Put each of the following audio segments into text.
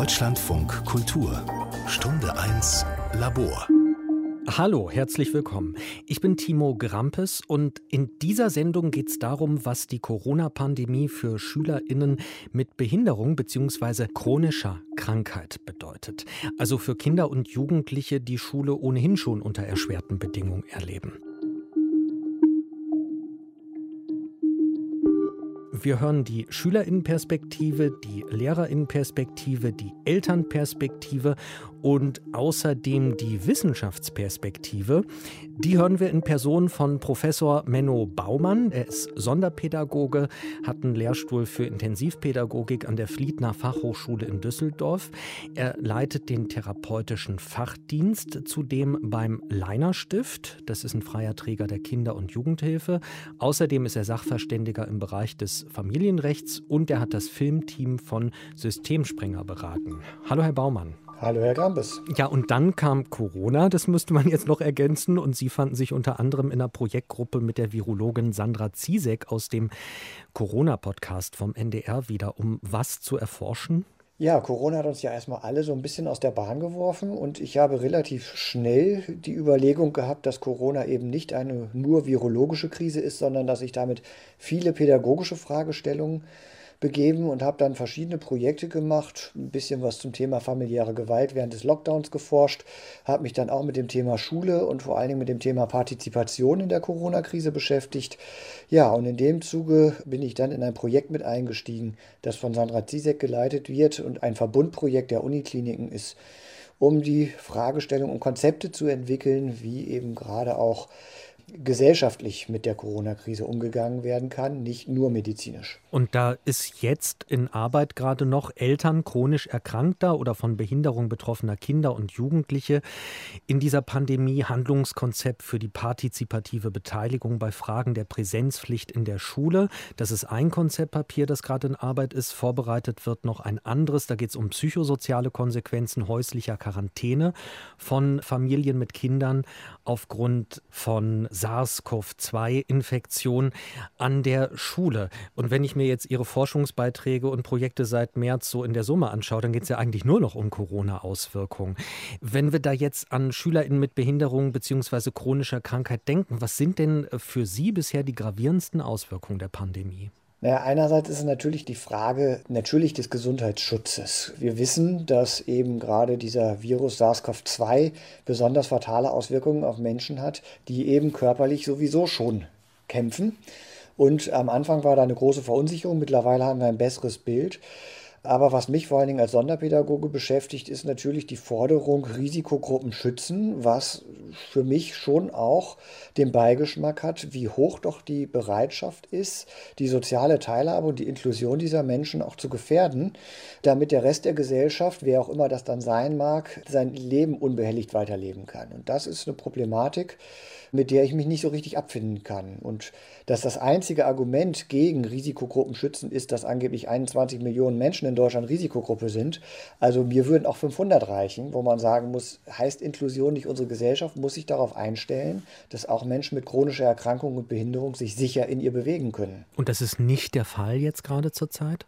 Deutschlandfunk Kultur Stunde 1 Labor Hallo, herzlich willkommen. Ich bin Timo Grampes und in dieser Sendung geht es darum, was die Corona-Pandemie für SchülerInnen mit Behinderung bzw. chronischer Krankheit bedeutet. Also für Kinder und Jugendliche, die Schule ohnehin schon unter erschwerten Bedingungen erleben. Wir hören die Schülerinnenperspektive, die Lehrerinnenperspektive, die Elternperspektive und außerdem die Wissenschaftsperspektive. Die hören wir in Person von Professor Menno Baumann. Er ist Sonderpädagoge, hat einen Lehrstuhl für Intensivpädagogik an der Fliedner Fachhochschule in Düsseldorf. Er leitet den therapeutischen Fachdienst zudem beim Leiner Stift. Das ist ein freier Träger der Kinder- und Jugendhilfe. Außerdem ist er Sachverständiger im Bereich des Familienrechts und er hat das Filmteam von Systemsprenger beraten. Hallo, Herr Baumann. Hallo, Herr Grambes. Ja, und dann kam Corona, das müsste man jetzt noch ergänzen. Und Sie fanden sich unter anderem in einer Projektgruppe mit der Virologin Sandra Ziesek aus dem Corona-Podcast vom NDR wieder, um was zu erforschen? Ja, Corona hat uns ja erstmal alle so ein bisschen aus der Bahn geworfen und ich habe relativ schnell die Überlegung gehabt, dass Corona eben nicht eine nur virologische Krise ist, sondern dass sich damit viele pädagogische Fragestellungen begeben und habe dann verschiedene Projekte gemacht, ein bisschen was zum Thema familiäre Gewalt während des Lockdowns geforscht, habe mich dann auch mit dem Thema Schule und vor allen Dingen mit dem Thema Partizipation in der Corona-Krise beschäftigt. Ja, und in dem Zuge bin ich dann in ein Projekt mit eingestiegen, das von Sandra Zizek geleitet wird und ein Verbundprojekt der Unikliniken ist, um die Fragestellung und Konzepte zu entwickeln, wie eben gerade auch gesellschaftlich mit der Corona-Krise umgegangen werden kann, nicht nur medizinisch. Und da ist jetzt in Arbeit gerade noch Eltern chronisch erkrankter oder von Behinderung betroffener Kinder und Jugendliche in dieser Pandemie Handlungskonzept für die partizipative Beteiligung bei Fragen der Präsenzpflicht in der Schule. Das ist ein Konzeptpapier, das gerade in Arbeit ist. Vorbereitet wird noch ein anderes. Da geht es um psychosoziale Konsequenzen häuslicher Quarantäne von Familien mit Kindern aufgrund von SARS-CoV-2-Infektion an der Schule. Und wenn ich mir jetzt Ihre Forschungsbeiträge und Projekte seit März so in der Summe anschaue, dann geht es ja eigentlich nur noch um Corona-Auswirkungen. Wenn wir da jetzt an SchülerInnen mit Behinderung bzw. chronischer Krankheit denken, was sind denn für Sie bisher die gravierendsten Auswirkungen der Pandemie? Naja, einerseits ist es natürlich die Frage natürlich des Gesundheitsschutzes. Wir wissen, dass eben gerade dieser Virus SARS-CoV-2 besonders fatale Auswirkungen auf Menschen hat, die eben körperlich sowieso schon kämpfen. Und am Anfang war da eine große Verunsicherung. Mittlerweile haben wir ein besseres Bild. Aber was mich vor allen Dingen als Sonderpädagoge beschäftigt, ist natürlich die Forderung Risikogruppen schützen, was für mich schon auch den Beigeschmack hat, wie hoch doch die Bereitschaft ist, die soziale Teilhabe und die Inklusion dieser Menschen auch zu gefährden, damit der Rest der Gesellschaft, wer auch immer das dann sein mag, sein Leben unbehelligt weiterleben kann. Und das ist eine Problematik, mit der ich mich nicht so richtig abfinden kann. Und dass das einzige Argument gegen Risikogruppen schützen ist, dass angeblich 21 Millionen Menschen in Deutschland Risikogruppe sind. Also mir würden auch 500 reichen, wo man sagen muss, heißt Inklusion nicht unsere Gesellschaft, muss sich darauf einstellen, dass auch Menschen mit chronischer Erkrankung und Behinderung sich sicher in ihr bewegen können. Und das ist nicht der Fall jetzt gerade zur Zeit?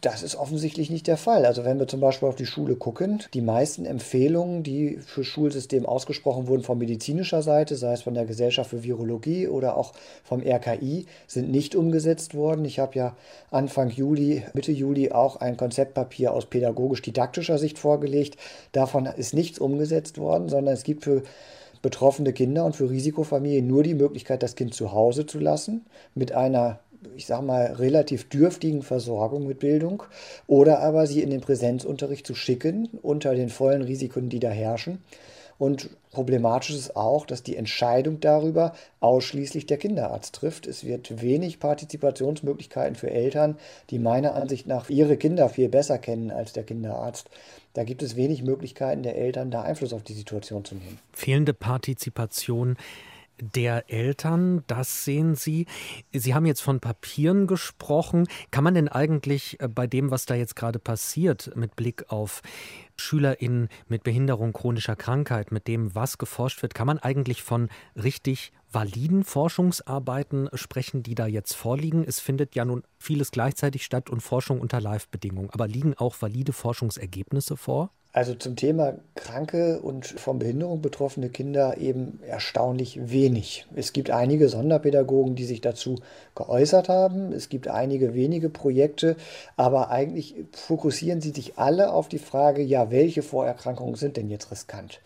Das ist offensichtlich nicht der Fall. Also wenn wir zum Beispiel auf die Schule gucken, die meisten Empfehlungen, die für Schulsystem ausgesprochen wurden von medizinischer Seite, sei es von der Gesellschaft für Virologie oder auch vom RKI, sind nicht umgesetzt worden. Ich habe ja Anfang Juli, Mitte Juli auch ein Konzeptpapier aus pädagogisch-didaktischer Sicht vorgelegt. Davon ist nichts umgesetzt worden, sondern es gibt für betroffene Kinder und für Risikofamilien nur die Möglichkeit, das Kind zu Hause zu lassen mit einer ich sage mal, relativ dürftigen Versorgung mit Bildung oder aber sie in den Präsenzunterricht zu schicken unter den vollen Risiken, die da herrschen. Und problematisch ist auch, dass die Entscheidung darüber ausschließlich der Kinderarzt trifft. Es wird wenig Partizipationsmöglichkeiten für Eltern, die meiner Ansicht nach ihre Kinder viel besser kennen als der Kinderarzt. Da gibt es wenig Möglichkeiten der Eltern, da Einfluss auf die Situation zu nehmen. Fehlende Partizipation der Eltern. Das sehen Sie. Sie haben jetzt von Papieren gesprochen. Kann man denn eigentlich äh, bei dem, was da jetzt gerade passiert, mit Blick auf SchülerInnen mit Behinderung chronischer Krankheit, mit dem, was geforscht wird, kann man eigentlich von richtig validen Forschungsarbeiten sprechen, die da jetzt vorliegen? Es findet ja nun vieles gleichzeitig statt und Forschung unter Live-Bedingungen. Aber liegen auch valide Forschungsergebnisse vor? Also zum Thema kranke und von Behinderung betroffene Kinder eben erstaunlich wenig. Es gibt einige Sonderpädagogen, die sich dazu geäußert haben. Es gibt einige wenige Projekte, aber eigentlich fokussieren sie sich alle auf die Frage, ja, welche Vorerkrankungen sind denn jetzt riskant?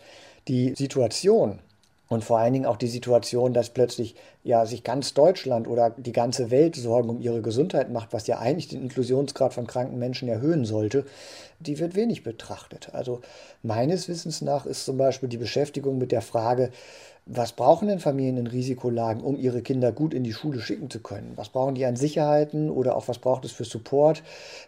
Die Situation und vor allen Dingen auch die Situation, dass plötzlich ja sich ganz Deutschland oder die ganze Welt Sorgen um ihre Gesundheit macht, was ja eigentlich den Inklusionsgrad von kranken Menschen erhöhen sollte, die wird wenig betrachtet. Also meines Wissens nach ist zum Beispiel die Beschäftigung mit der Frage, was brauchen denn Familien in Risikolagen, um ihre Kinder gut in die Schule schicken zu können? Was brauchen die an Sicherheiten oder auch was braucht es für Support?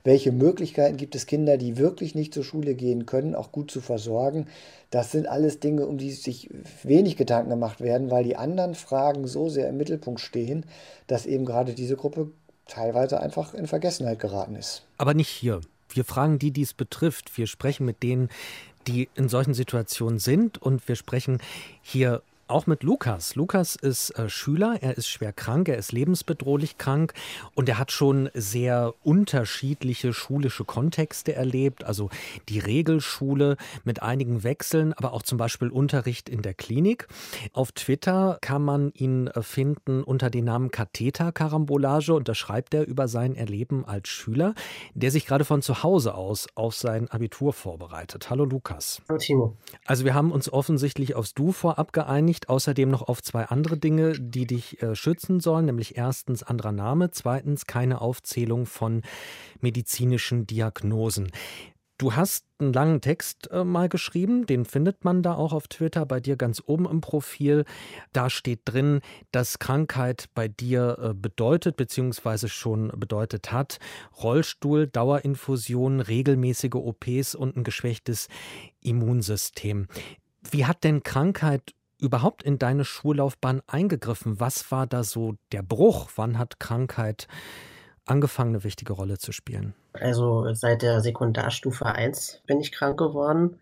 Welche Möglichkeiten gibt es Kinder, die wirklich nicht zur Schule gehen können, auch gut zu versorgen? Das sind alles Dinge, um die sich wenig Gedanken gemacht werden, weil die anderen Fragen so sehr im Mittelpunkt stehen, dass eben gerade diese Gruppe teilweise einfach in Vergessenheit geraten ist. Aber nicht hier. Wir fragen die, die es betrifft. Wir sprechen mit denen, die in solchen Situationen sind und wir sprechen hier auch mit Lukas. Lukas ist äh, Schüler, er ist schwer krank, er ist lebensbedrohlich krank und er hat schon sehr unterschiedliche schulische Kontexte erlebt. Also die Regelschule mit einigen Wechseln, aber auch zum Beispiel Unterricht in der Klinik. Auf Twitter kann man ihn äh, finden unter dem Namen Katheter-Karambolage und da schreibt er über sein Erleben als Schüler, der sich gerade von zu Hause aus auf sein Abitur vorbereitet. Hallo Lukas. Hallo Timo. Also wir haben uns offensichtlich aufs Du vorab geeinigt Bericht außerdem noch auf zwei andere Dinge, die dich äh, schützen sollen, nämlich erstens anderer Name, zweitens keine Aufzählung von medizinischen Diagnosen. Du hast einen langen Text äh, mal geschrieben, den findet man da auch auf Twitter bei dir ganz oben im Profil. Da steht drin, dass Krankheit bei dir äh, bedeutet bzw. schon bedeutet hat Rollstuhl, Dauerinfusion, regelmäßige OPs und ein geschwächtes Immunsystem. Wie hat denn Krankheit überhaupt in deine Schullaufbahn eingegriffen? Was war da so der Bruch? Wann hat Krankheit angefangen, eine wichtige Rolle zu spielen? Also seit der Sekundarstufe 1 bin ich krank geworden.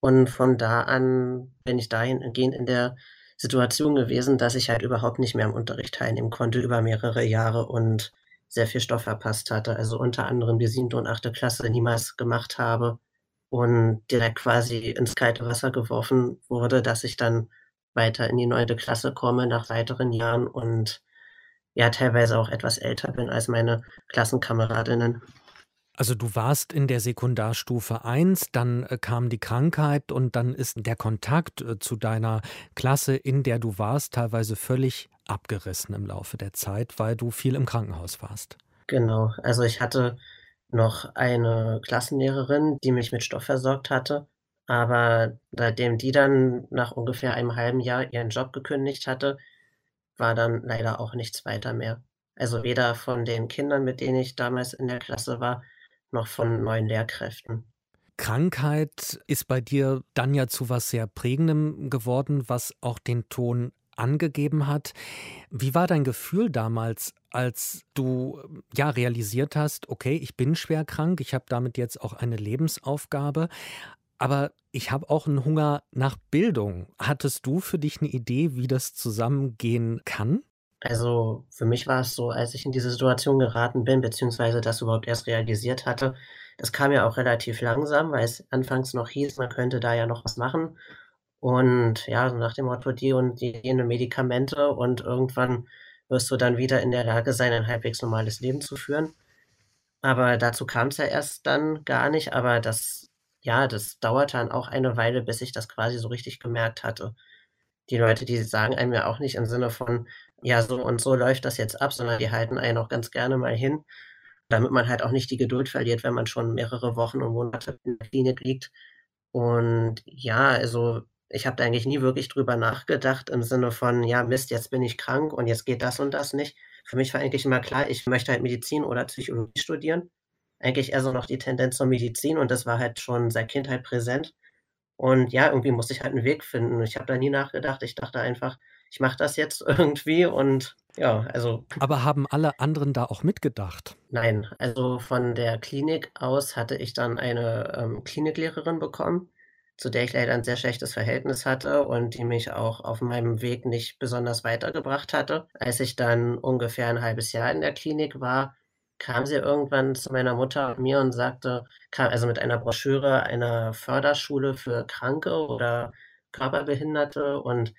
Und von da an bin ich dahingehend in der Situation gewesen, dass ich halt überhaupt nicht mehr am Unterricht teilnehmen konnte über mehrere Jahre und sehr viel Stoff verpasst hatte. Also unter anderem die siebte und achte Klasse niemals gemacht habe und direkt quasi ins kalte Wasser geworfen wurde, dass ich dann weiter in die neunte Klasse komme nach weiteren Jahren und ja teilweise auch etwas älter bin als meine Klassenkameradinnen. Also du warst in der Sekundarstufe 1, dann äh, kam die Krankheit und dann ist der Kontakt äh, zu deiner Klasse, in der du warst, teilweise völlig abgerissen im Laufe der Zeit, weil du viel im Krankenhaus warst. Genau, also ich hatte noch eine Klassenlehrerin, die mich mit Stoff versorgt hatte. Aber seitdem die dann nach ungefähr einem halben Jahr ihren Job gekündigt hatte, war dann leider auch nichts weiter mehr. Also weder von den Kindern, mit denen ich damals in der Klasse war, noch von neuen Lehrkräften. Krankheit ist bei dir dann ja zu was sehr Prägendem geworden, was auch den Ton angegeben hat. Wie war dein Gefühl damals, als du ja realisiert hast, okay, ich bin schwer krank, ich habe damit jetzt auch eine Lebensaufgabe, aber ich habe auch einen Hunger nach Bildung. Hattest du für dich eine Idee, wie das zusammengehen kann? Also für mich war es so, als ich in diese Situation geraten bin, beziehungsweise das überhaupt erst realisiert hatte, das kam ja auch relativ langsam, weil es anfangs noch hieß, man könnte da ja noch was machen. Und ja, nach dem Motto, die und die jene Medikamente und irgendwann wirst du dann wieder in der Lage sein, ein halbwegs normales Leben zu führen. Aber dazu kam es ja erst dann gar nicht, aber das, ja, das dauerte dann auch eine Weile, bis ich das quasi so richtig gemerkt hatte. Die Leute, die sagen einem ja auch nicht im Sinne von, ja, so und so läuft das jetzt ab, sondern die halten einen auch ganz gerne mal hin, damit man halt auch nicht die Geduld verliert, wenn man schon mehrere Wochen und Monate in der Klinik liegt. Und ja, also ich habe da eigentlich nie wirklich drüber nachgedacht im Sinne von, ja, Mist, jetzt bin ich krank und jetzt geht das und das nicht. Für mich war eigentlich immer klar, ich möchte halt Medizin oder Psychologie studieren. Eigentlich eher so noch die Tendenz zur Medizin und das war halt schon seit Kindheit präsent. Und ja, irgendwie musste ich halt einen Weg finden. Ich habe da nie nachgedacht. Ich dachte einfach, ich mache das jetzt irgendwie und ja, also. Aber haben alle anderen da auch mitgedacht? Nein, also von der Klinik aus hatte ich dann eine ähm, Kliniklehrerin bekommen, zu der ich leider ein sehr schlechtes Verhältnis hatte und die mich auch auf meinem Weg nicht besonders weitergebracht hatte. Als ich dann ungefähr ein halbes Jahr in der Klinik war, kam sie irgendwann zu meiner Mutter und mir und sagte, kam also mit einer Broschüre einer Förderschule für Kranke oder Körperbehinderte und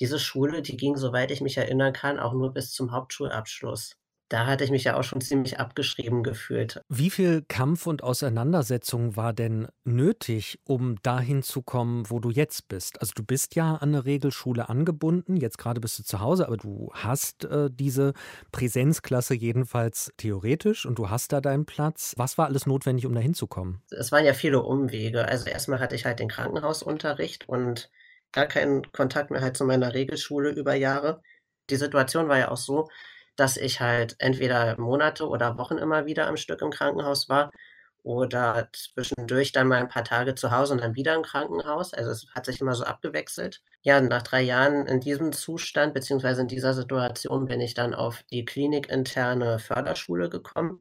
diese Schule, die ging, soweit ich mich erinnern kann, auch nur bis zum Hauptschulabschluss. Da hatte ich mich ja auch schon ziemlich abgeschrieben gefühlt. Wie viel Kampf und Auseinandersetzung war denn nötig, um dahin zu kommen, wo du jetzt bist? Also du bist ja an eine Regelschule angebunden, jetzt gerade bist du zu Hause, aber du hast äh, diese Präsenzklasse jedenfalls theoretisch und du hast da deinen Platz. Was war alles notwendig, um da hinzukommen? Es waren ja viele Umwege. Also erstmal hatte ich halt den Krankenhausunterricht und gar keinen Kontakt mehr halt zu meiner Regelschule über Jahre. Die Situation war ja auch so, dass ich halt entweder Monate oder Wochen immer wieder am Stück im Krankenhaus war oder zwischendurch dann mal ein paar Tage zu Hause und dann wieder im Krankenhaus. Also es hat sich immer so abgewechselt. Ja, nach drei Jahren in diesem Zustand beziehungsweise in dieser Situation bin ich dann auf die klinikinterne Förderschule gekommen.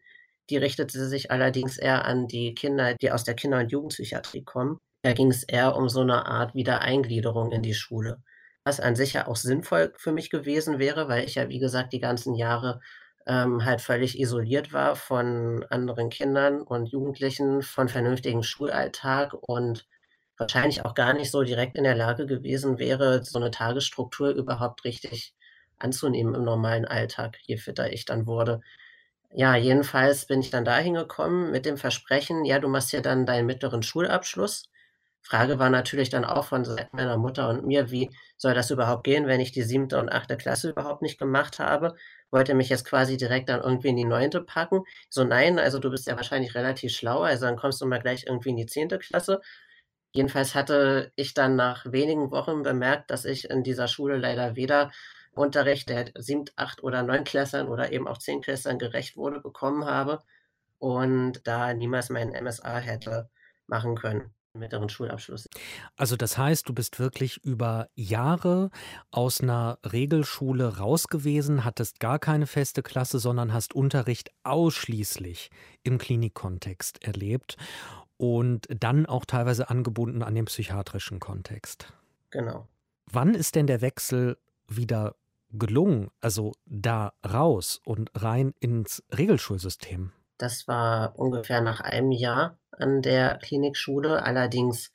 Die richtete sich allerdings eher an die Kinder, die aus der Kinder- und Jugendpsychiatrie kommen. Da ging es eher um so eine Art Wiedereingliederung in die Schule, was an sich ja auch sinnvoll für mich gewesen wäre, weil ich ja, wie gesagt, die ganzen Jahre, ähm, halt völlig isoliert war von anderen Kindern und Jugendlichen, von vernünftigem Schulalltag und wahrscheinlich auch gar nicht so direkt in der Lage gewesen wäre, so eine Tagesstruktur überhaupt richtig anzunehmen im normalen Alltag, je fitter ich dann wurde. Ja, jedenfalls bin ich dann dahin gekommen mit dem Versprechen: „Ja, du machst hier dann deinen mittleren Schulabschluss.“ Frage war natürlich dann auch von meiner Mutter und mir: „Wie soll das überhaupt gehen, wenn ich die siebte und achte Klasse überhaupt nicht gemacht habe?“ Wollt ihr mich jetzt quasi direkt dann irgendwie in die neunte packen? So: „Nein, also du bist ja wahrscheinlich relativ schlau, also dann kommst du mal gleich irgendwie in die zehnte Klasse.“ Jedenfalls hatte ich dann nach wenigen Wochen bemerkt, dass ich in dieser Schule leider weder Unterricht der Siebt-, Acht- oder Neunklässlern oder eben auch Zehntklässlern gerecht wurde, bekommen habe und da niemals meinen MSA hätte machen können mittleren Schulabschluss. Also das heißt, du bist wirklich über Jahre aus einer Regelschule raus gewesen, hattest gar keine feste Klasse, sondern hast Unterricht ausschließlich im Klinikkontext erlebt und dann auch teilweise angebunden an den psychiatrischen Kontext. Genau. Wann ist denn der Wechsel wieder gelungen, also da raus und rein ins Regelschulsystem? Das war ungefähr nach einem Jahr an der Klinikschule. Allerdings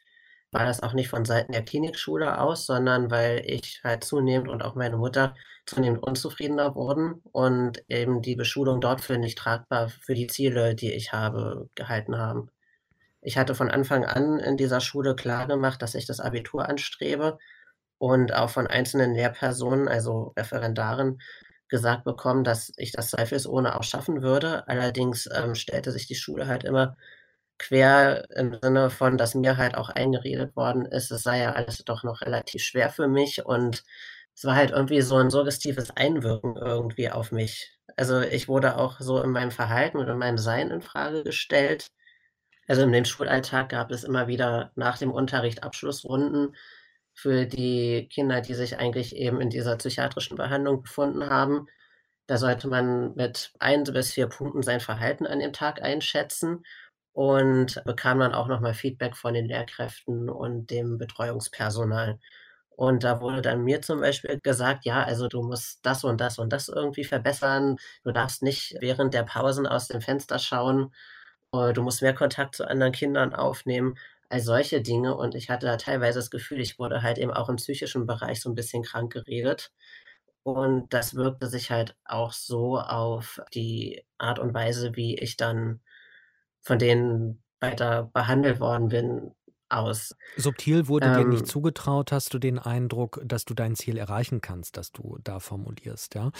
war das auch nicht von Seiten der Klinikschule aus, sondern weil ich halt zunehmend und auch meine Mutter zunehmend unzufriedener wurden und eben die Beschulung dort für nicht tragbar für die Ziele, die ich habe, gehalten haben. Ich hatte von Anfang an in dieser Schule klar gemacht, dass ich das Abitur anstrebe und auch von einzelnen Lehrpersonen, also Referendaren, gesagt bekommen, dass ich das zweifelsohne auch schaffen würde. Allerdings ähm, stellte sich die Schule halt immer quer im Sinne von, dass mir halt auch eingeredet worden ist, es sei ja alles doch noch relativ schwer für mich und es war halt irgendwie so ein suggestives Einwirken irgendwie auf mich. Also ich wurde auch so in meinem Verhalten und in meinem Sein in Frage gestellt. Also in dem Schulalltag gab es immer wieder nach dem Unterricht Abschlussrunden für die Kinder, die sich eigentlich eben in dieser psychiatrischen Behandlung befunden haben. Da sollte man mit ein bis vier Punkten sein Verhalten an dem Tag einschätzen und bekam dann auch nochmal Feedback von den Lehrkräften und dem Betreuungspersonal. Und da wurde dann mir zum Beispiel gesagt, ja, also du musst das und das und das irgendwie verbessern. Du darfst nicht während der Pausen aus dem Fenster schauen. Äh, du musst mehr Kontakt zu anderen Kindern aufnehmen. All solche Dinge. Und ich hatte da teilweise das Gefühl, ich wurde halt eben auch im psychischen Bereich so ein bisschen krank geredet. Und das wirkte sich halt auch so auf die Art und Weise, wie ich dann von denen weiter behandelt worden bin, aus. Subtil wurde ähm, dir nicht ähm. zugetraut, hast du den Eindruck, dass du dein Ziel erreichen kannst, das du da formulierst, ja?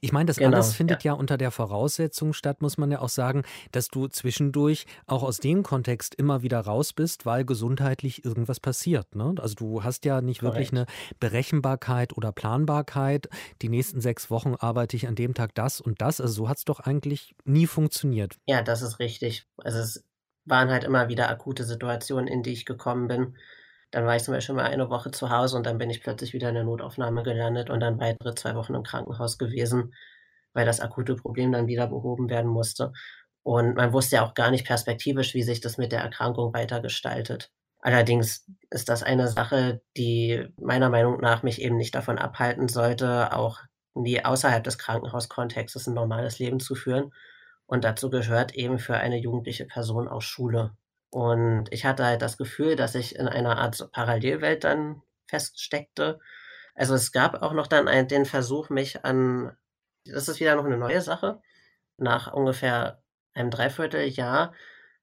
Ich meine, das genau, alles findet ja. ja. unter der Voraussetzung statt, muss man ja auch sagen, dass du zwischendurch auch aus dem Kontext immer wieder raus bist, weil gesundheitlich irgendwas passiert. Ne? Also du hast ja nicht Korrekt. wirklich eine Berechenbarkeit oder Planbarkeit. Die nächsten sechs Wochen arbeite ich an dem Tag das und das. Also so hat es doch eigentlich nie funktioniert. Ja, das ist richtig. Also es waren halt immer wieder akute Situationen, in die ich gekommen bin. Dann war ich zum Beispiel mal eine Woche zu Hause und dann bin ich plötzlich wieder in der Notaufnahme gelandet und dann weitere zwei Wochen im Krankenhaus gewesen, weil das akute Problem dann wieder behoben werden musste. Und man wusste ja auch gar nicht perspektivisch, wie sich das mit der Erkrankung weitergestaltet. Allerdings ist das eine Sache, die meiner Meinung nach mich eben nicht davon abhalten sollte, auch nie außerhalb des Krankenhauskontextes ein normales Leben zu führen. Und dazu gehört eben für eine jugendliche Person auch Schule. Und ich hatte halt das Gefühl, dass ich in einer Art Parallelwelt dann feststeckte. Also es gab auch noch dann einen, den Versuch, mich an, das ist wieder noch eine neue Sache, nach ungefähr einem Dreivierteljahr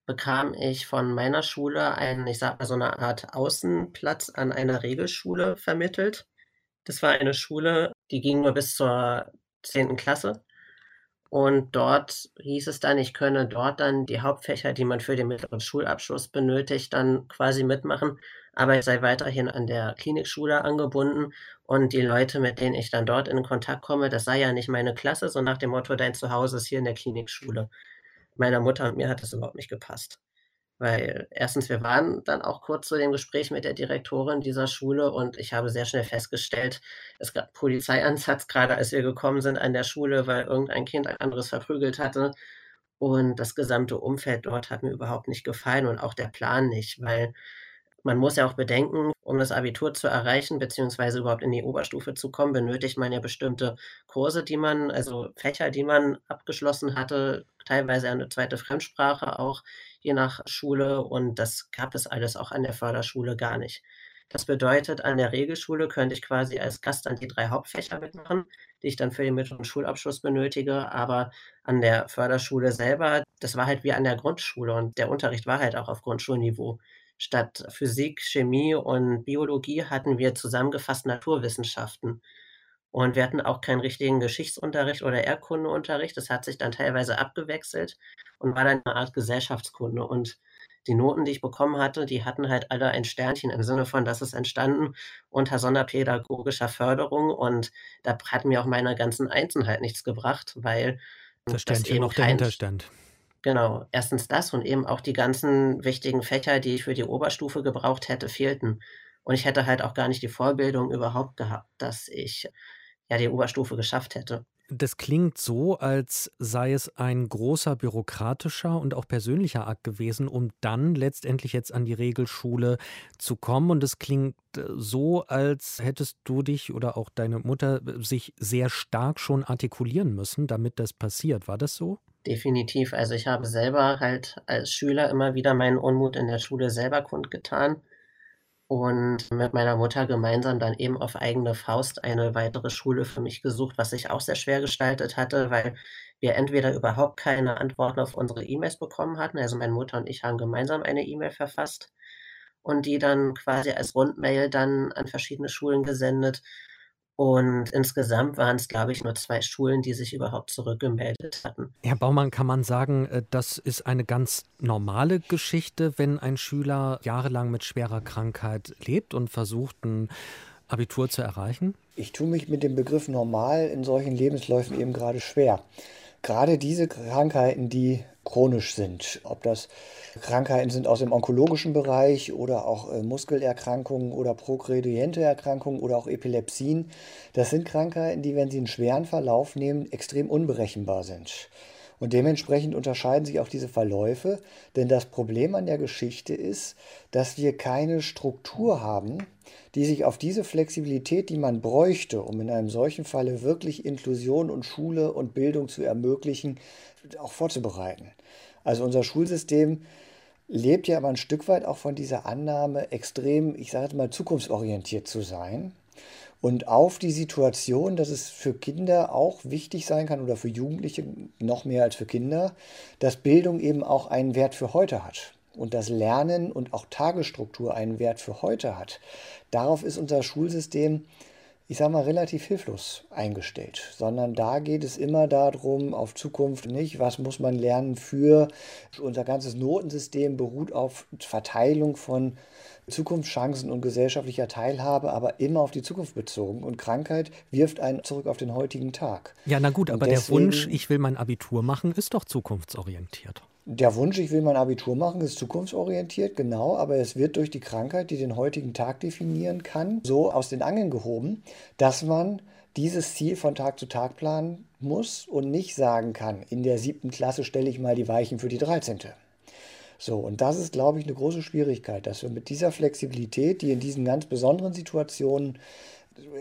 bekam ich von meiner Schule einen, ich sag mal, so eine Art Außenplatz an einer Regelschule vermittelt. Das war eine Schule, die ging nur bis zur 10. Klasse. Und dort hieß es dann, ich könne dort dann die Hauptfächer, die man für den mittleren Schulabschluss benötigt, dann quasi mitmachen. Aber ich sei weiterhin an der Klinikschule angebunden und die Leute, mit denen ich dann dort in Kontakt komme, das sei ja nicht meine Klasse, so nach dem Motto, dein Zuhause ist hier in der Klinikschule meiner Mutter und mir hat das überhaupt nicht gepasst. Weil erstens, wir waren dann auch kurz zu dem Gespräch mit der Direktorin dieser Schule und ich habe sehr schnell festgestellt, es gab Polizeiansatz, gerade als wir gekommen sind an der Schule, weil irgendein Kind ein anderes verprügelt hatte. Und das gesamte Umfeld dort hat mir überhaupt nicht gefallen und auch der Plan nicht, weil man muss ja auch bedenken, um das Abitur zu erreichen, beziehungsweise überhaupt in die Oberstufe zu kommen, benötigt man ja bestimmte Kurse, die man, also Fächer, die man abgeschlossen hatte, teilweise eine zweite Fremdsprache auch, je nach Schule. Und das gab es alles auch an der Förderschule gar nicht. Das bedeutet, an der Regelschule könnte ich quasi als Gast an die drei Hauptfächer mitmachen, die ich dann für den mittleren Schulabschluss benötige. Aber an der Förderschule selber, das war halt wie an der Grundschule und der Unterricht war halt auch auf Grundschulniveau. Statt Physik, Chemie und Biologie hatten wir zusammengefasst Naturwissenschaften. Und wir hatten auch keinen richtigen Geschichtsunterricht oder Erdkundeunterricht. Das hat sich dann teilweise abgewechselt und war dann eine Art Gesellschaftskunde. Und die Noten, die ich bekommen hatte, die hatten halt alle ein Sternchen im Sinne von, dass es entstanden unter sonderpädagogischer Förderung. Und da hat mir auch meine ganzen Einsen halt nichts gebracht, weil das Sternchen das noch dahinter stand. Genau, erstens das und eben auch die ganzen wichtigen Fächer, die ich für die Oberstufe gebraucht hätte, fehlten. Und ich hätte halt auch gar nicht die Vorbildung überhaupt gehabt, dass ich ja die Oberstufe geschafft hätte. Das klingt so, als sei es ein großer bürokratischer und auch persönlicher Akt gewesen, um dann letztendlich jetzt an die Regelschule zu kommen. Und es klingt äh, so, als hättest du dich oder auch deine Mutter sich sehr stark schon artikulieren müssen, damit das passiert. War das so? Definitiv. Also ich habe selber halt als Schüler immer wieder meinen Unmut in der Schule selber kundgetan und mit meiner Mutter gemeinsam dann eben auf eigene Faust eine weitere Schule für mich gesucht, was sich auch sehr schwer gestaltet hatte, weil wir entweder überhaupt keine Antworten auf unsere E-Mails bekommen hatten. Also meine Mutter und ich haben gemeinsam eine E-Mail verfasst und die dann quasi als Rundmail dann an verschiedene Schulen gesendet. Und insgesamt waren es, glaube ich, nur zwei Schulen, die sich überhaupt zurückgemeldet hatten. Herr Baumann, kann man sagen, äh, das ist eine ganz normale Geschichte, wenn ein Schüler jahrelang mit schwerer Krankheit lebt und versucht, ein Abitur zu erreichen? Ich tue mich mit dem Begriff normal in solchen Lebensläufen eben gerade schwer. Gerade diese Krankheiten, die chronisch sind. Ob das Krankheiten sind aus dem onkologischen Bereich oder auch äh, Muskelerkrankungen oder progrediente Erkrankungen oder auch Epilepsien. Das sind Krankheiten, die, wenn sie einen schweren Verlauf nehmen, extrem unberechenbar sind. Und dementsprechend unterscheiden sich auch diese Verläufe, denn das Problem an der Geschichte ist, dass wir keine Struktur haben, die sich auf diese Flexibilität, die man bräuchte, um in einem solchen Falle wirklich Inklusion und Schule und Bildung zu ermöglichen, auch vorzubereiten. Also unser Schulsystem lebt ja aber ein Stück weit auch von dieser Annahme, extrem, ich sage mal, zukunftsorientiert zu sein. Und auf die Situation, dass es für Kinder auch wichtig sein kann oder für Jugendliche noch mehr als für Kinder, dass Bildung eben auch einen Wert für heute hat und das Lernen und auch Tagesstruktur einen Wert für heute hat. Darauf ist unser Schulsystem ich sage mal, relativ hilflos eingestellt, sondern da geht es immer darum, auf Zukunft nicht, was muss man lernen für unser ganzes Notensystem beruht auf Verteilung von Zukunftschancen und gesellschaftlicher Teilhabe, aber immer auf die Zukunft bezogen. Und Krankheit wirft einen zurück auf den heutigen Tag. Ja, na gut, und aber deswegen, der Wunsch, ich will mein Abitur machen, ist doch zukunftsorientiert. Der Wunsch, ich will mein Abitur machen, ist zukunftsorientiert, genau, aber es wird durch die Krankheit, die den heutigen Tag definieren kann, so aus den Angeln gehoben, dass man dieses Ziel von Tag zu Tag planen muss und nicht sagen kann, in der siebten Klasse stelle ich mal die Weichen für die 13. So, und das ist, glaube ich, eine große Schwierigkeit, dass wir mit dieser Flexibilität, die in diesen ganz besonderen Situationen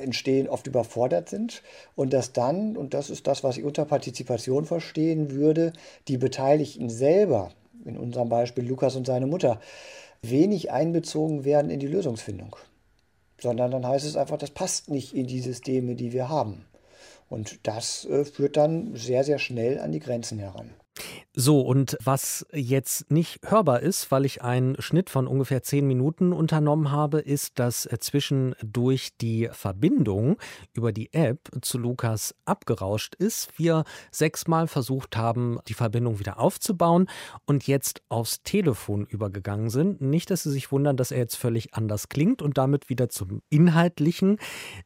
entstehen, oft überfordert sind und dass dann, und das ist das, was ich unter Partizipation verstehen würde, die Beteiligten selber, in unserem Beispiel Lukas und seine Mutter, wenig einbezogen werden in die Lösungsfindung, sondern dann heißt es einfach, das passt nicht in die Systeme, die wir haben. Und das äh, führt dann sehr, sehr schnell an die Grenzen heran. So, und was jetzt nicht hörbar ist, weil ich einen Schnitt von ungefähr zehn Minuten unternommen habe, ist, dass zwischendurch die Verbindung über die App zu Lukas abgerauscht ist. Wir sechsmal versucht haben, die Verbindung wieder aufzubauen und jetzt aufs Telefon übergegangen sind. Nicht, dass Sie sich wundern, dass er jetzt völlig anders klingt und damit wieder zum Inhaltlichen.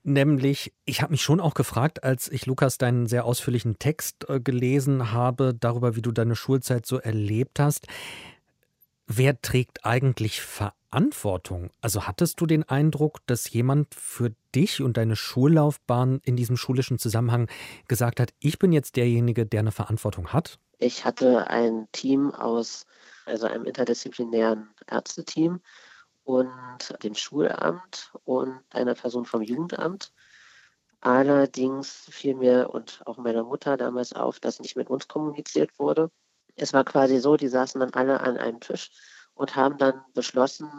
Nämlich, ich habe mich schon auch gefragt, als ich Lukas deinen sehr ausführlichen Text äh, gelesen habe, darüber, wie du deine Schulzeit so erlebt hast. Wer trägt eigentlich Verantwortung? Also hattest du den Eindruck, dass jemand für dich und deine Schullaufbahn in diesem schulischen Zusammenhang gesagt hat, ich bin jetzt derjenige, der eine Verantwortung hat? Ich hatte ein Team aus, also einem interdisziplinären Ärzteteam und dem Schulamt und einer Person vom Jugendamt. Allerdings fiel mir und auch meiner Mutter damals auf, dass nicht mit uns kommuniziert wurde es war quasi so, die saßen dann alle an einem Tisch und haben dann beschlossen,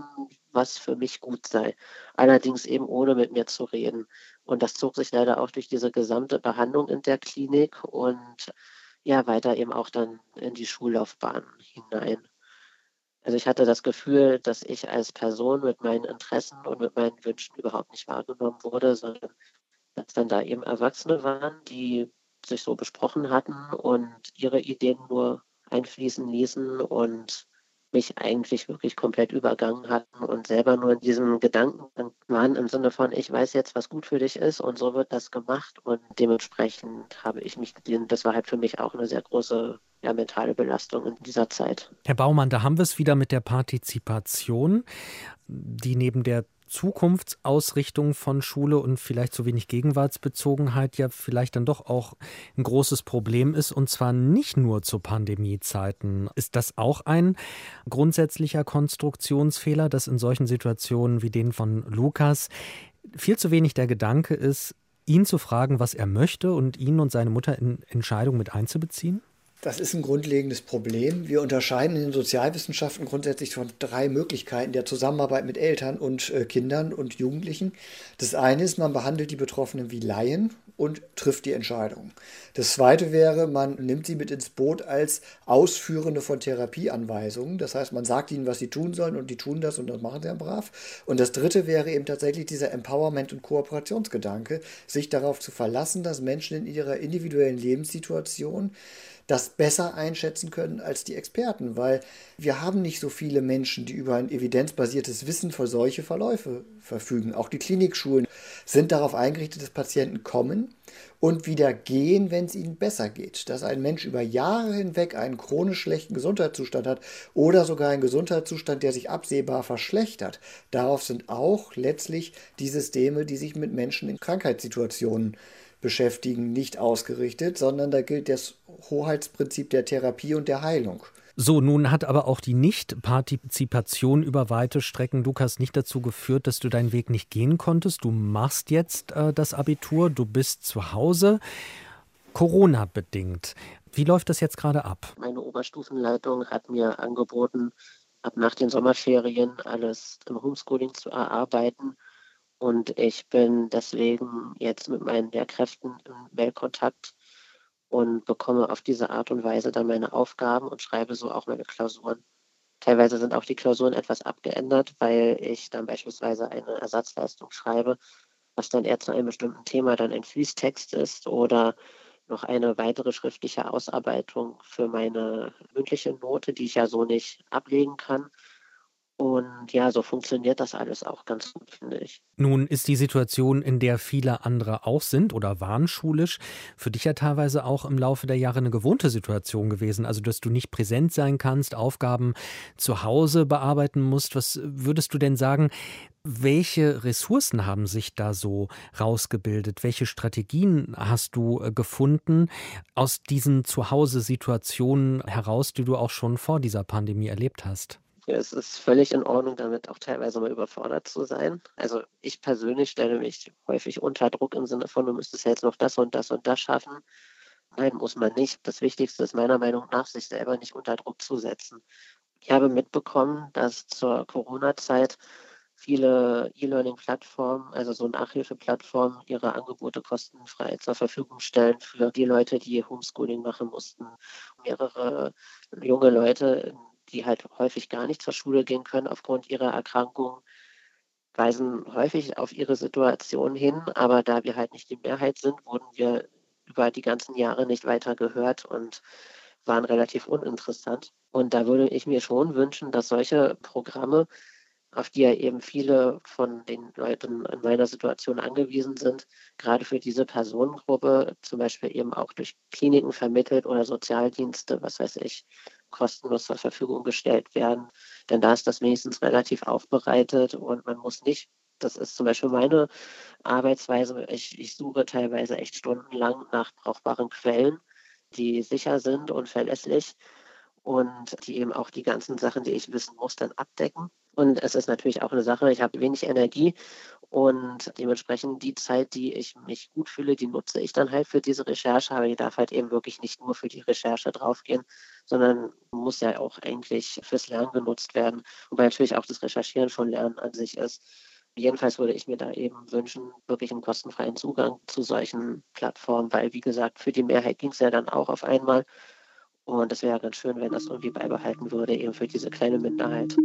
was für mich gut sei. Allerdings eben ohne mit mir zu reden. Und das zog sich leider auch durch diese gesamte Behandlung in der Klinik und ja, weiter eben auch dann in die Schullaufbahn hinein. Also ich hatte das Gefühl, dass ich als Person mit meinen Interessen und mit meinen Wünschen überhaupt nicht wahrgenommen wurde, sondern dass dann da eben Erwachsene waren, die sich so besprochen hatten und ihre Ideen nur einfließen ließen und mich eigentlich wirklich komplett übergangen hatten und selber nur in diesem Gedanken waren im Sinne von, ich weiß jetzt, was gut für dich ist und so wird das gemacht und dementsprechend habe ich mich. Das war halt für mich auch eine sehr große ja, mentale Belastung in dieser Zeit. Herr Baumann, da haben wir es wieder mit der Partizipation, die neben der Zukunftsausrichtung von Schule und vielleicht zu wenig Gegenwartsbezogenheit ja vielleicht dann doch auch ein großes Problem ist und zwar nicht nur zu Pandemiezeiten. Ist das auch ein grundsätzlicher Konstruktionsfehler, dass in solchen Situationen wie den von Lukas viel zu wenig der Gedanke ist, ihn zu fragen, was er möchte und ihn und seine Mutter in Entscheidungen mit einzubeziehen? Das ist ein grundlegendes Problem. Wir unterscheiden in den Sozialwissenschaften grundsätzlich von drei Möglichkeiten der Zusammenarbeit mit Eltern und äh, Kindern und Jugendlichen. Das eine ist, man behandelt die Betroffenen wie Laien und trifft die Entscheidung. Das zweite wäre, man nimmt sie mit ins Boot als Ausführende von Therapieanweisungen. Das heißt, man sagt ihnen, was sie tun sollen und die tun das und das machen sie ja brav. Und das dritte wäre eben tatsächlich dieser Empowerment- und Kooperationsgedanke, sich darauf zu verlassen, dass Menschen in ihrer individuellen Lebenssituation das besser einschätzen können als die Experten, weil wir haben nicht so viele Menschen, die über ein evidenzbasiertes Wissen für solche Verläufe verfügen. Auch die Klinikschulen sind darauf eingerichtet, dass Patienten kommen und wieder gehen, wenn es ihnen besser geht. Dass ein Mensch über Jahre hinweg einen chronisch schlechten Gesundheitszustand hat oder sogar einen Gesundheitszustand, der sich absehbar verschlechtert. Darauf sind auch letztlich die Systeme, die sich mit Menschen in Krankheitssituationen beschäftigen, nicht ausgerichtet, sondern da gilt das Hoheitsprinzip der Therapie und der Heilung. So, nun hat aber auch die Nichtpartizipation über weite Strecken, Lukas, nicht dazu geführt, dass du deinen Weg nicht gehen konntest. Du machst jetzt äh, das Abitur, du bist zu Hause, Corona bedingt. Wie läuft das jetzt gerade ab? Meine Oberstufenleitung hat mir angeboten, ab nach den Sommerferien alles im Homeschooling zu erarbeiten und ich bin deswegen jetzt mit meinen Lehrkräften im Mailkontakt und bekomme auf diese Art und Weise dann meine Aufgaben und schreibe so auch meine Klausuren. Teilweise sind auch die Klausuren etwas abgeändert, weil ich dann beispielsweise eine Ersatzleistung schreibe, was dann eher zu einem bestimmten Thema dann ein Fließtext ist oder noch eine weitere schriftliche Ausarbeitung für meine mündliche Note, die ich ja so nicht ablegen kann. Und ja, so funktioniert das alles auch ganz gut, finde ich. Nun ist die Situation, in der viele andere auch sind oder waren schulisch, für dich ja teilweise auch im Laufe der Jahre eine gewohnte Situation gewesen. Also, dass du nicht präsent sein kannst, Aufgaben zu Hause bearbeiten musst. Was würdest du denn sagen, welche Ressourcen haben sich da so rausgebildet? Welche Strategien hast du äh, gefunden aus diesen Zuhause-Situationen heraus, die du auch schon vor dieser Pandemie erlebt hast? Es ist völlig in Ordnung, damit auch teilweise mal überfordert zu sein. Also ich persönlich stelle mich häufig unter Druck im Sinne von, du müsstest jetzt noch das und das und das schaffen. Nein, muss man nicht. Das Wichtigste ist meiner Meinung nach, sich selber nicht unter Druck zu setzen. Ich habe mitbekommen, dass zur Corona-Zeit viele E-Learning-Plattformen, also so Nachhilfeplattformen, ihre Angebote kostenfrei zur Verfügung stellen für die Leute, die Homeschooling machen mussten. Mehrere junge Leute, die halt häufig gar nicht zur Schule gehen können aufgrund ihrer Erkrankung, weisen häufig auf ihre Situation hin. Aber da wir halt nicht die Mehrheit sind, wurden wir über die ganzen Jahre nicht weiter gehört und waren relativ uninteressant. Und da würde ich mir schon wünschen, dass solche Programme auf die ja eben viele von den Leuten in meiner Situation angewiesen sind, gerade für diese Personengruppe, zum Beispiel eben auch durch Kliniken vermittelt oder Sozialdienste, was weiß ich, kostenlos zur Verfügung gestellt werden. Denn da ist das wenigstens relativ aufbereitet und man muss nicht, das ist zum Beispiel meine Arbeitsweise, ich, ich suche teilweise echt stundenlang nach brauchbaren Quellen, die sicher sind und verlässlich und die eben auch die ganzen Sachen, die ich wissen muss, dann abdecken. Und es ist natürlich auch eine Sache, ich habe wenig Energie und dementsprechend die Zeit, die ich mich gut fühle, die nutze ich dann halt für diese Recherche, aber die darf halt eben wirklich nicht nur für die Recherche draufgehen, sondern muss ja auch eigentlich fürs Lernen genutzt werden, wobei natürlich auch das Recherchieren von Lernen an sich ist. Jedenfalls würde ich mir da eben wünschen, wirklich einen kostenfreien Zugang zu solchen Plattformen, weil wie gesagt, für die Mehrheit ging es ja dann auch auf einmal. Und es wäre ganz schön, wenn das irgendwie beibehalten würde, eben für diese kleine Minderheit.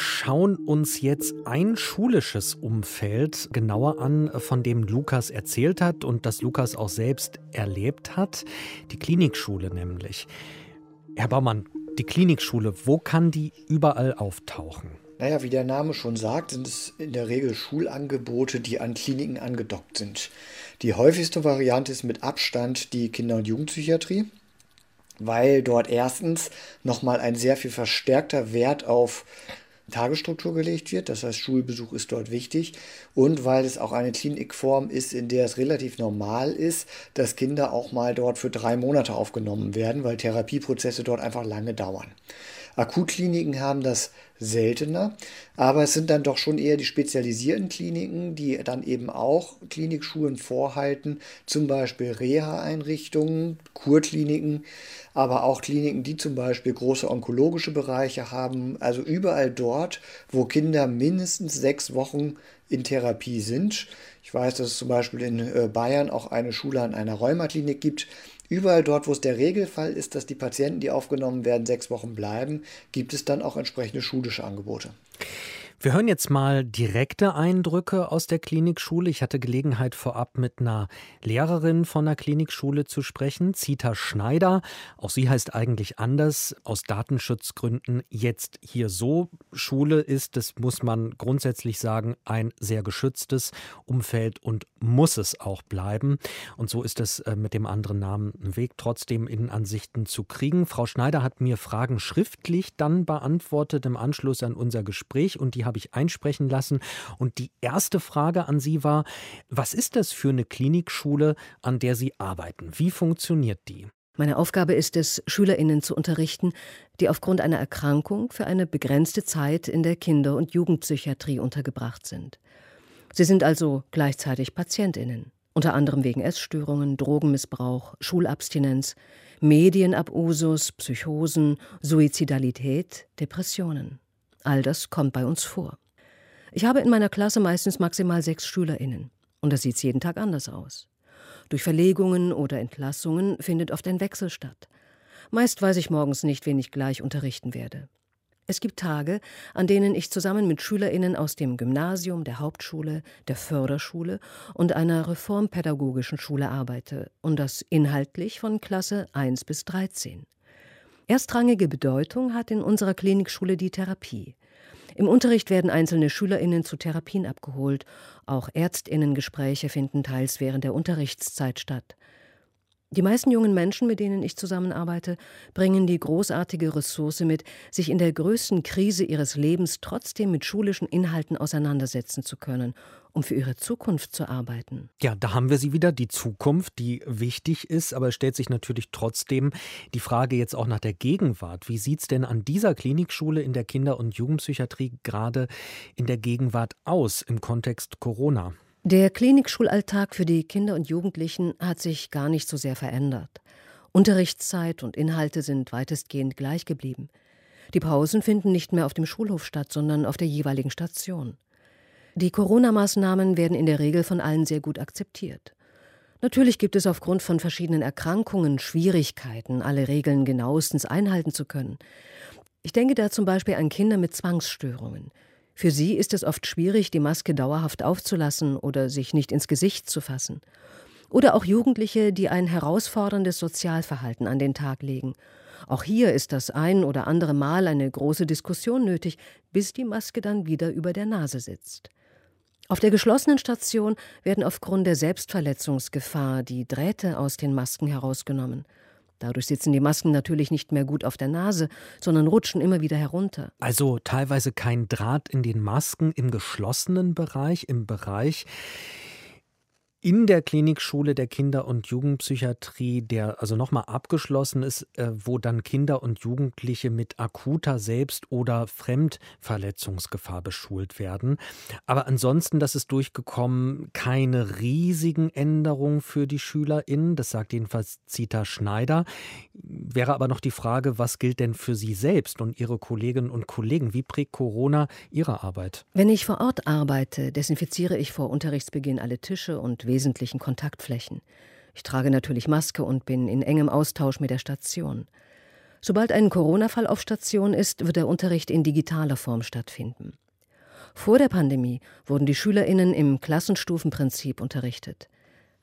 Schauen uns jetzt ein schulisches Umfeld genauer an, von dem Lukas erzählt hat und das Lukas auch selbst erlebt hat. Die Klinikschule nämlich. Herr Baumann, die Klinikschule, wo kann die überall auftauchen? Naja, wie der Name schon sagt, sind es in der Regel Schulangebote, die an Kliniken angedockt sind. Die häufigste Variante ist mit Abstand die Kinder- und Jugendpsychiatrie weil dort erstens nochmal ein sehr viel verstärkter Wert auf Tagesstruktur gelegt wird. Das heißt, Schulbesuch ist dort wichtig. Und weil es auch eine Klinikform ist, in der es relativ normal ist, dass Kinder auch mal dort für drei Monate aufgenommen werden, weil Therapieprozesse dort einfach lange dauern. Akutkliniken haben das seltener, aber es sind dann doch schon eher die spezialisierten Kliniken, die dann eben auch Klinikschulen vorhalten, zum Beispiel Reha-Einrichtungen, Kurkliniken, aber auch Kliniken, die zum Beispiel große onkologische Bereiche haben, also überall dort, wo Kinder mindestens sechs Wochen in Therapie sind. Ich weiß, dass es zum Beispiel in äh, Bayern auch eine Schule an einer Rheumaklinik gibt, Überall dort, wo es der Regelfall ist, dass die Patienten, die aufgenommen werden, sechs Wochen bleiben, gibt es dann auch entsprechende schulische Angebote. Wir hören jetzt mal direkte Eindrücke aus der Klinikschule. Ich hatte Gelegenheit vorab mit einer Lehrerin von der Klinikschule zu sprechen, Zita Schneider. Auch sie heißt eigentlich anders, aus Datenschutzgründen jetzt hier so. Schule ist, das muss man grundsätzlich sagen, ein sehr geschütztes Umfeld und muss es auch bleiben. Und so ist es äh, mit dem anderen Namen ein Weg, trotzdem Innenansichten zu kriegen. Frau Schneider hat mir Fragen schriftlich dann beantwortet im Anschluss an unser Gespräch und die habe ich einsprechen lassen. Und die erste Frage an Sie war, was ist das für eine Klinikschule, an der Sie arbeiten? Wie funktioniert die? Meine Aufgabe ist es, Schülerinnen zu unterrichten, die aufgrund einer Erkrankung für eine begrenzte Zeit in der Kinder- und Jugendpsychiatrie untergebracht sind. Sie sind also gleichzeitig Patientinnen, unter anderem wegen Essstörungen, Drogenmissbrauch, Schulabstinenz, Medienabusus, Psychosen, Suizidalität, Depressionen. All das kommt bei uns vor. Ich habe in meiner Klasse meistens maximal sechs SchülerInnen. Und das sieht jeden Tag anders aus. Durch Verlegungen oder Entlassungen findet oft ein Wechsel statt. Meist weiß ich morgens nicht, wen ich gleich unterrichten werde. Es gibt Tage, an denen ich zusammen mit Schülerinnen aus dem Gymnasium, der Hauptschule, der Förderschule und einer reformpädagogischen Schule arbeite, und das inhaltlich von Klasse 1 bis 13. Erstrangige Bedeutung hat in unserer Klinikschule die Therapie. Im Unterricht werden einzelne Schülerinnen zu Therapien abgeholt, auch Ärztinnengespräche finden teils während der Unterrichtszeit statt. Die meisten jungen Menschen, mit denen ich zusammenarbeite, bringen die großartige Ressource mit, sich in der größten Krise ihres Lebens trotzdem mit schulischen Inhalten auseinandersetzen zu können, um für ihre Zukunft zu arbeiten. Ja, da haben wir sie wieder, die Zukunft, die wichtig ist, aber es stellt sich natürlich trotzdem die Frage jetzt auch nach der Gegenwart. Wie sieht es denn an dieser Klinikschule in der Kinder- und Jugendpsychiatrie gerade in der Gegenwart aus im Kontext Corona? Der Klinikschulalltag für die Kinder und Jugendlichen hat sich gar nicht so sehr verändert. Unterrichtszeit und Inhalte sind weitestgehend gleich geblieben. Die Pausen finden nicht mehr auf dem Schulhof statt, sondern auf der jeweiligen Station. Die Corona-Maßnahmen werden in der Regel von allen sehr gut akzeptiert. Natürlich gibt es aufgrund von verschiedenen Erkrankungen Schwierigkeiten, alle Regeln genauestens einhalten zu können. Ich denke da zum Beispiel an Kinder mit Zwangsstörungen. Für sie ist es oft schwierig, die Maske dauerhaft aufzulassen oder sich nicht ins Gesicht zu fassen. Oder auch Jugendliche, die ein herausforderndes Sozialverhalten an den Tag legen. Auch hier ist das ein oder andere Mal eine große Diskussion nötig, bis die Maske dann wieder über der Nase sitzt. Auf der geschlossenen Station werden aufgrund der Selbstverletzungsgefahr die Drähte aus den Masken herausgenommen. Dadurch sitzen die Masken natürlich nicht mehr gut auf der Nase, sondern rutschen immer wieder herunter. Also teilweise kein Draht in den Masken im geschlossenen Bereich, im Bereich, in der Klinikschule der Kinder- und Jugendpsychiatrie, der also nochmal abgeschlossen ist, äh, wo dann Kinder und Jugendliche mit akuter Selbst- oder Fremdverletzungsgefahr beschult werden. Aber ansonsten, das ist durchgekommen, keine riesigen Änderungen für die SchülerInnen. Das sagt jedenfalls Zita Schneider. Wäre aber noch die Frage, was gilt denn für Sie selbst und Ihre Kolleginnen und Kollegen? Wie prägt Corona Ihre Arbeit? Wenn ich vor Ort arbeite, desinfiziere ich vor Unterrichtsbeginn alle Tische und wesentlichen Kontaktflächen. Ich trage natürlich Maske und bin in engem Austausch mit der Station. Sobald ein Corona-Fall auf Station ist, wird der Unterricht in digitaler Form stattfinden. Vor der Pandemie wurden die SchülerInnen im Klassenstufenprinzip unterrichtet.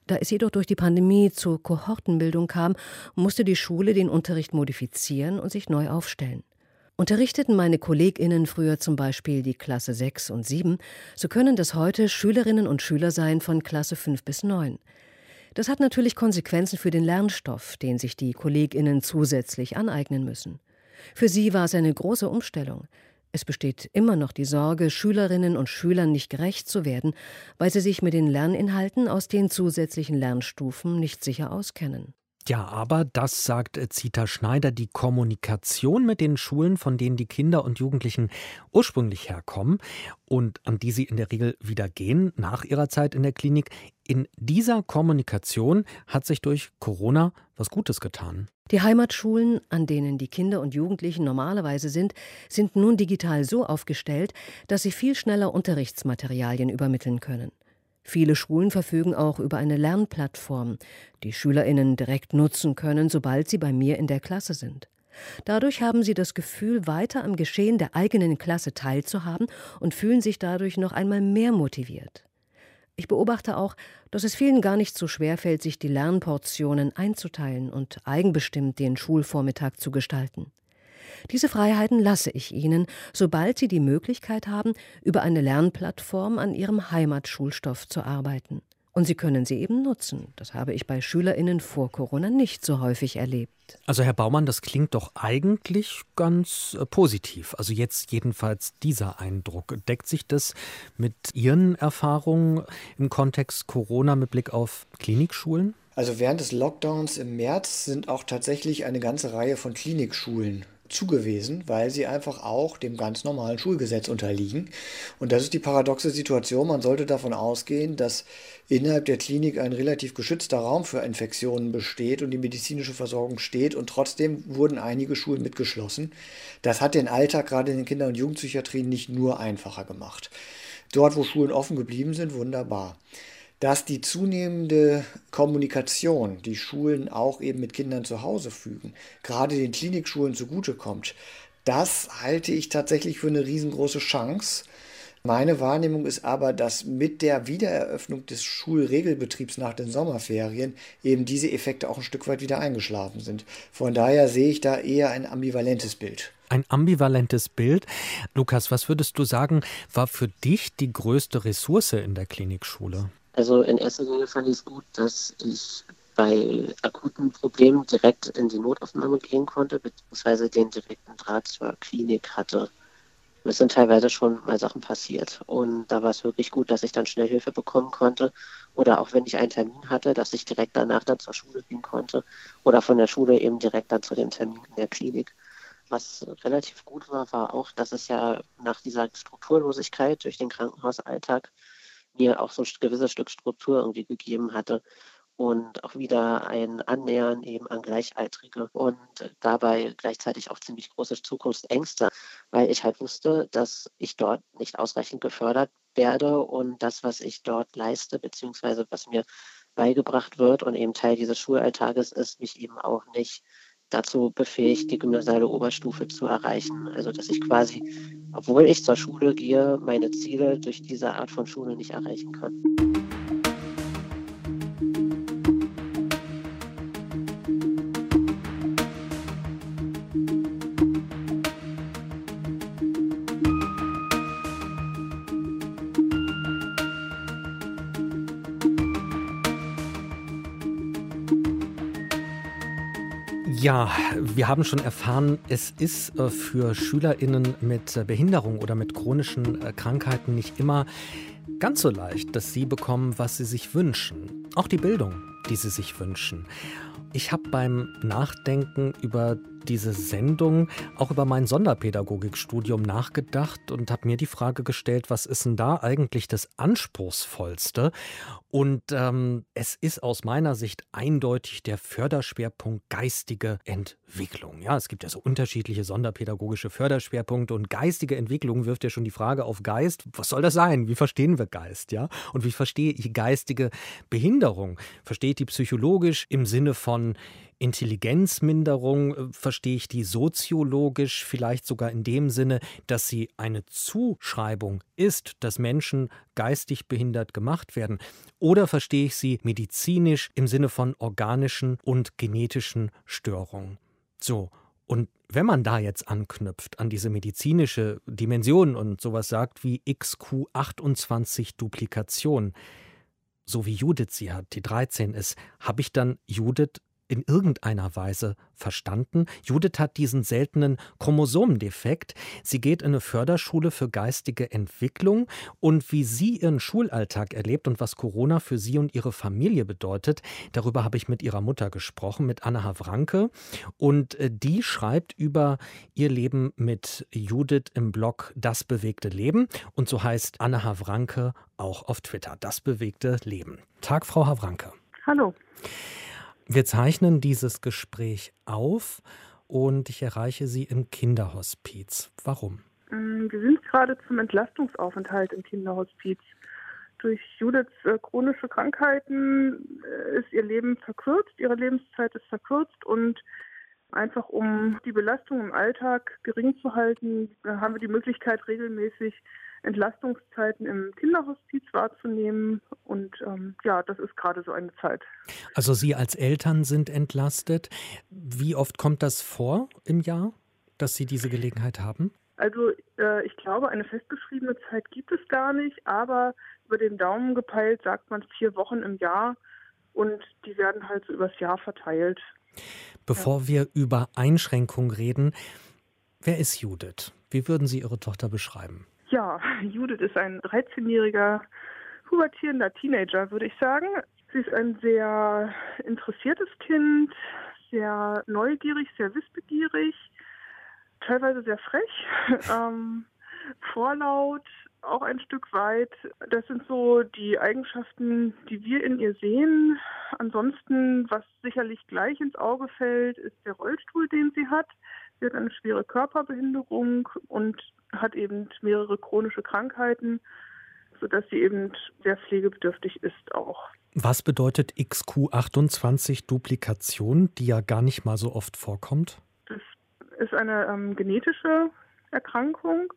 Da es jedoch durch die Pandemie zur Kohortenbildung kam, musste die Schule den Unterricht modifizieren und sich neu aufstellen. Unterrichteten meine KollegInnen früher zum Beispiel die Klasse 6 und 7, so können das heute Schülerinnen und Schüler sein von Klasse 5 bis 9. Das hat natürlich Konsequenzen für den Lernstoff, den sich die KollegInnen zusätzlich aneignen müssen. Für sie war es eine große Umstellung. Es besteht immer noch die Sorge, Schülerinnen und Schülern nicht gerecht zu werden, weil sie sich mit den Lerninhalten aus den zusätzlichen Lernstufen nicht sicher auskennen. Ja, aber das sagt äh, Zita Schneider, die Kommunikation mit den Schulen, von denen die Kinder und Jugendlichen ursprünglich herkommen und an die sie in der Regel wieder gehen nach ihrer Zeit in der Klinik, in dieser Kommunikation hat sich durch Corona was Gutes getan. Die Heimatschulen, an denen die Kinder und Jugendlichen normalerweise sind, sind nun digital so aufgestellt, dass sie viel schneller Unterrichtsmaterialien übermitteln können. Viele Schulen verfügen auch über eine Lernplattform, die Schülerinnen direkt nutzen können, sobald sie bei mir in der Klasse sind. Dadurch haben sie das Gefühl, weiter am Geschehen der eigenen Klasse teilzuhaben und fühlen sich dadurch noch einmal mehr motiviert. Ich beobachte auch, dass es vielen gar nicht so schwer fällt, sich die Lernportionen einzuteilen und eigenbestimmt den Schulvormittag zu gestalten. Diese Freiheiten lasse ich ihnen, sobald sie die Möglichkeit haben, über eine Lernplattform an ihrem Heimatschulstoff zu arbeiten. Und sie können sie eben nutzen. Das habe ich bei Schülerinnen vor Corona nicht so häufig erlebt. Also Herr Baumann, das klingt doch eigentlich ganz äh, positiv. Also jetzt jedenfalls dieser Eindruck. Deckt sich das mit Ihren Erfahrungen im Kontext Corona mit Blick auf Klinikschulen? Also während des Lockdowns im März sind auch tatsächlich eine ganze Reihe von Klinikschulen zugewiesen, weil sie einfach auch dem ganz normalen Schulgesetz unterliegen. Und das ist die paradoxe Situation. Man sollte davon ausgehen, dass innerhalb der Klinik ein relativ geschützter Raum für Infektionen besteht und die medizinische Versorgung steht. Und trotzdem wurden einige Schulen mitgeschlossen. Das hat den Alltag gerade in den Kinder- und Jugendpsychiatrien nicht nur einfacher gemacht. Dort, wo Schulen offen geblieben sind, wunderbar. Dass die zunehmende Kommunikation, die Schulen auch eben mit Kindern zu Hause fügen, gerade den Klinikschulen zugutekommt, das halte ich tatsächlich für eine riesengroße Chance. Meine Wahrnehmung ist aber, dass mit der Wiedereröffnung des Schulregelbetriebs nach den Sommerferien eben diese Effekte auch ein Stück weit wieder eingeschlafen sind. Von daher sehe ich da eher ein ambivalentes Bild. Ein ambivalentes Bild. Lukas, was würdest du sagen, war für dich die größte Ressource in der Klinikschule? Also in erster Linie fand ich es gut, dass ich bei akuten Problemen direkt in die Notaufnahme gehen konnte, beziehungsweise den direkten Draht zur Klinik hatte. Es sind teilweise schon mal Sachen passiert. Und da war es wirklich gut, dass ich dann schnell Hilfe bekommen konnte. Oder auch wenn ich einen Termin hatte, dass ich direkt danach dann zur Schule gehen konnte. Oder von der Schule eben direkt dann zu dem Termin in der Klinik. Was relativ gut war, war auch, dass es ja nach dieser Strukturlosigkeit durch den Krankenhausalltag mir auch so ein gewisses Stück Struktur irgendwie gegeben hatte und auch wieder ein Annähern eben an Gleichaltrige und dabei gleichzeitig auch ziemlich große Zukunftsängste, weil ich halt wusste, dass ich dort nicht ausreichend gefördert werde und das, was ich dort leiste, beziehungsweise was mir beigebracht wird und eben Teil dieses Schulalltages ist, mich eben auch nicht dazu befähigt, die gymnasiale Oberstufe zu erreichen. Also dass ich quasi, obwohl ich zur Schule gehe, meine Ziele durch diese Art von Schule nicht erreichen kann. Ja, wir haben schon erfahren, es ist äh, für Schülerinnen mit äh, Behinderung oder mit chronischen äh, Krankheiten nicht immer ganz so leicht, dass sie bekommen, was sie sich wünschen. Auch die Bildung, die sie sich wünschen. Ich habe beim Nachdenken über diese Sendung auch über mein Sonderpädagogikstudium nachgedacht und habe mir die Frage gestellt, was ist denn da eigentlich das Anspruchsvollste? Und ähm, es ist aus meiner Sicht eindeutig der Förderschwerpunkt geistige Entwicklung. Ja, es gibt ja so unterschiedliche sonderpädagogische Förderschwerpunkte und geistige Entwicklung wirft ja schon die Frage auf Geist. Was soll das sein? Wie verstehen wir Geist? Ja, und wie verstehe ich geistige Behinderung? Verstehe ich die psychologisch im Sinne von Intelligenzminderung äh, verstehe ich die soziologisch, vielleicht sogar in dem Sinne, dass sie eine Zuschreibung ist, dass Menschen geistig behindert gemacht werden. Oder verstehe ich sie medizinisch im Sinne von organischen und genetischen Störungen. So, und wenn man da jetzt anknüpft an diese medizinische Dimension und sowas sagt wie XQ28 Duplikation, so wie Judith sie hat, die 13 ist, habe ich dann Judith in irgendeiner Weise verstanden. Judith hat diesen seltenen Chromosomendefekt. Sie geht in eine Förderschule für geistige Entwicklung und wie sie ihren Schulalltag erlebt und was Corona für sie und ihre Familie bedeutet, darüber habe ich mit ihrer Mutter gesprochen, mit Anna Havranke. Und äh, die schreibt über ihr Leben mit Judith im Blog Das bewegte Leben. Und so heißt Anna Havranke auch auf Twitter. Das bewegte Leben. Tag, Frau Havranke. Hallo. Wir zeichnen dieses Gespräch auf und ich erreiche Sie im Kinderhospiz. Warum? Mm, wir sind gerade zum Entlastungsaufenthalt im Kinderhospiz. Durch Judiths äh, chronische Krankheiten äh, ist ihr Leben verkürzt, ihre Lebenszeit ist verkürzt und einfach um die Belastung im Alltag gering zu halten, haben wir die Möglichkeit, regelmäßig Entlastungszeiten im Kinderhospiz wahrzunehmen. Und ähm, ja, das ist gerade so eine Zeit. Also Sie als Eltern sind entlastet. Wie oft kommt das vor im Jahr, dass Sie diese Gelegenheit haben? Also äh, ich glaube, eine festgeschriebene Zeit gibt es gar nicht, aber über den Daumen gepeilt sagt man vier Wochen im Jahr und die werden halt so übers Jahr verteilt. Bevor ja. wir über Einschränkungen reden, wer ist Judith? Wie würden Sie Ihre Tochter beschreiben? Ja, Judith ist ein 13-jähriger pubertierender Teenager, würde ich sagen. Sie ist ein sehr interessiertes Kind, sehr neugierig, sehr wissbegierig, teilweise sehr frech, ähm, vorlaut, auch ein Stück weit. Das sind so die Eigenschaften, die wir in ihr sehen. Ansonsten, was sicherlich gleich ins Auge fällt, ist der Rollstuhl, den sie hat. Sie hat eine schwere Körperbehinderung und hat eben mehrere chronische Krankheiten. sodass sie eben sehr pflegebedürftig ist auch. Was bedeutet XQ28-Duplikation, die ja gar nicht mal so oft vorkommt? Das ist eine ähm, genetische Erkrankung.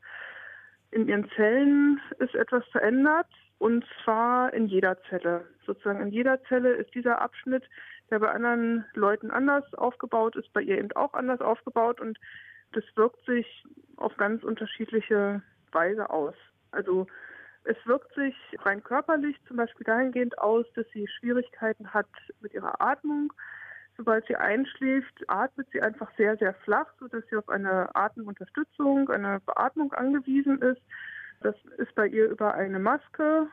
In ihren Zellen ist etwas verändert und zwar in jeder Zelle. Sozusagen in jeder Zelle ist dieser Abschnitt, der bei anderen Leuten anders aufgebaut ist, bei ihr eben auch anders aufgebaut und das wirkt sich auf ganz unterschiedliche Weise aus. Also es wirkt sich rein körperlich zum Beispiel dahingehend aus, dass sie Schwierigkeiten hat mit ihrer Atmung. Sobald sie einschläft, atmet sie einfach sehr, sehr flach, sodass sie auf eine Atemunterstützung, eine Beatmung angewiesen ist. Das ist bei ihr über eine Maske.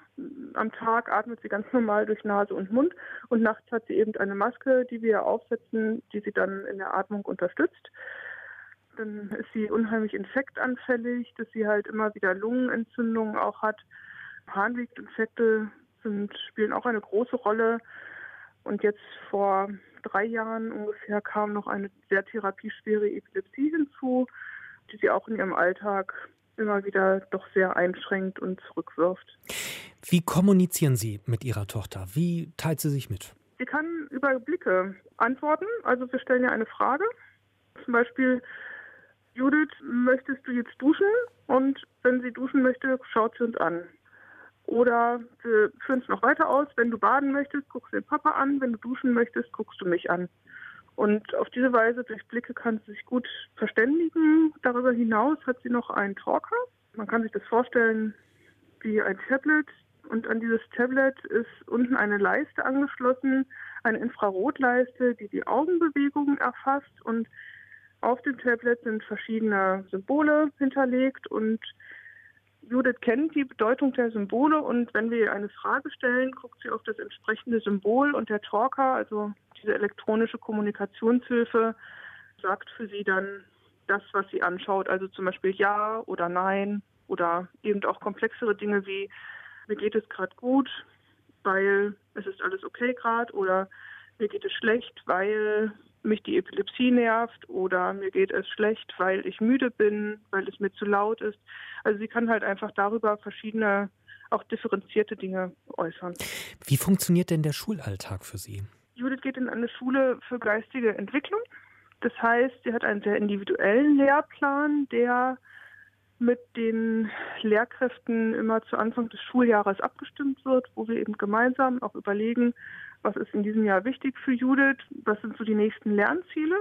Am Tag atmet sie ganz normal durch Nase und Mund und nachts hat sie eben eine Maske, die wir aufsetzen, die sie dann in der Atmung unterstützt. Dann ist sie unheimlich infektanfällig, dass sie halt immer wieder Lungenentzündungen auch hat. Harnweginfekte sind, spielen auch eine große Rolle. Und jetzt vor drei Jahren ungefähr kam noch eine sehr therapieschwere Epilepsie hinzu, die sie auch in ihrem Alltag immer wieder doch sehr einschränkt und zurückwirft. Wie kommunizieren Sie mit Ihrer Tochter? Wie teilt sie sich mit? Sie kann über Blicke antworten. Also wir stellen ja eine Frage. Zum Beispiel, Judith, möchtest du jetzt duschen? Und wenn sie duschen möchte, schaut sie uns an. Oder wir führen es noch weiter aus. Wenn du baden möchtest, guckst du den Papa an. Wenn du duschen möchtest, guckst du mich an. Und auf diese Weise durch Blicke kann sie sich gut verständigen. Darüber hinaus hat sie noch einen Talker. Man kann sich das vorstellen wie ein Tablet. Und an dieses Tablet ist unten eine Leiste angeschlossen, eine Infrarotleiste, die die Augenbewegungen erfasst und auf dem Tablet sind verschiedene Symbole hinterlegt und Judith kennt die Bedeutung der Symbole und wenn wir ihr eine Frage stellen, guckt sie auf das entsprechende Symbol und der Talker, also diese elektronische Kommunikationshilfe, sagt für sie dann das, was sie anschaut, also zum Beispiel Ja oder Nein oder eben auch komplexere Dinge wie mir geht es gerade gut, weil es ist alles okay gerade oder mir geht es schlecht, weil mich die Epilepsie nervt oder mir geht es schlecht, weil ich müde bin, weil es mir zu laut ist. Also sie kann halt einfach darüber verschiedene, auch differenzierte Dinge äußern. Wie funktioniert denn der Schulalltag für Sie? Judith geht in eine Schule für geistige Entwicklung. Das heißt, sie hat einen sehr individuellen Lehrplan, der mit den Lehrkräften immer zu Anfang des Schuljahres abgestimmt wird, wo wir eben gemeinsam auch überlegen, was ist in diesem Jahr wichtig für Judith, was sind so die nächsten Lernziele,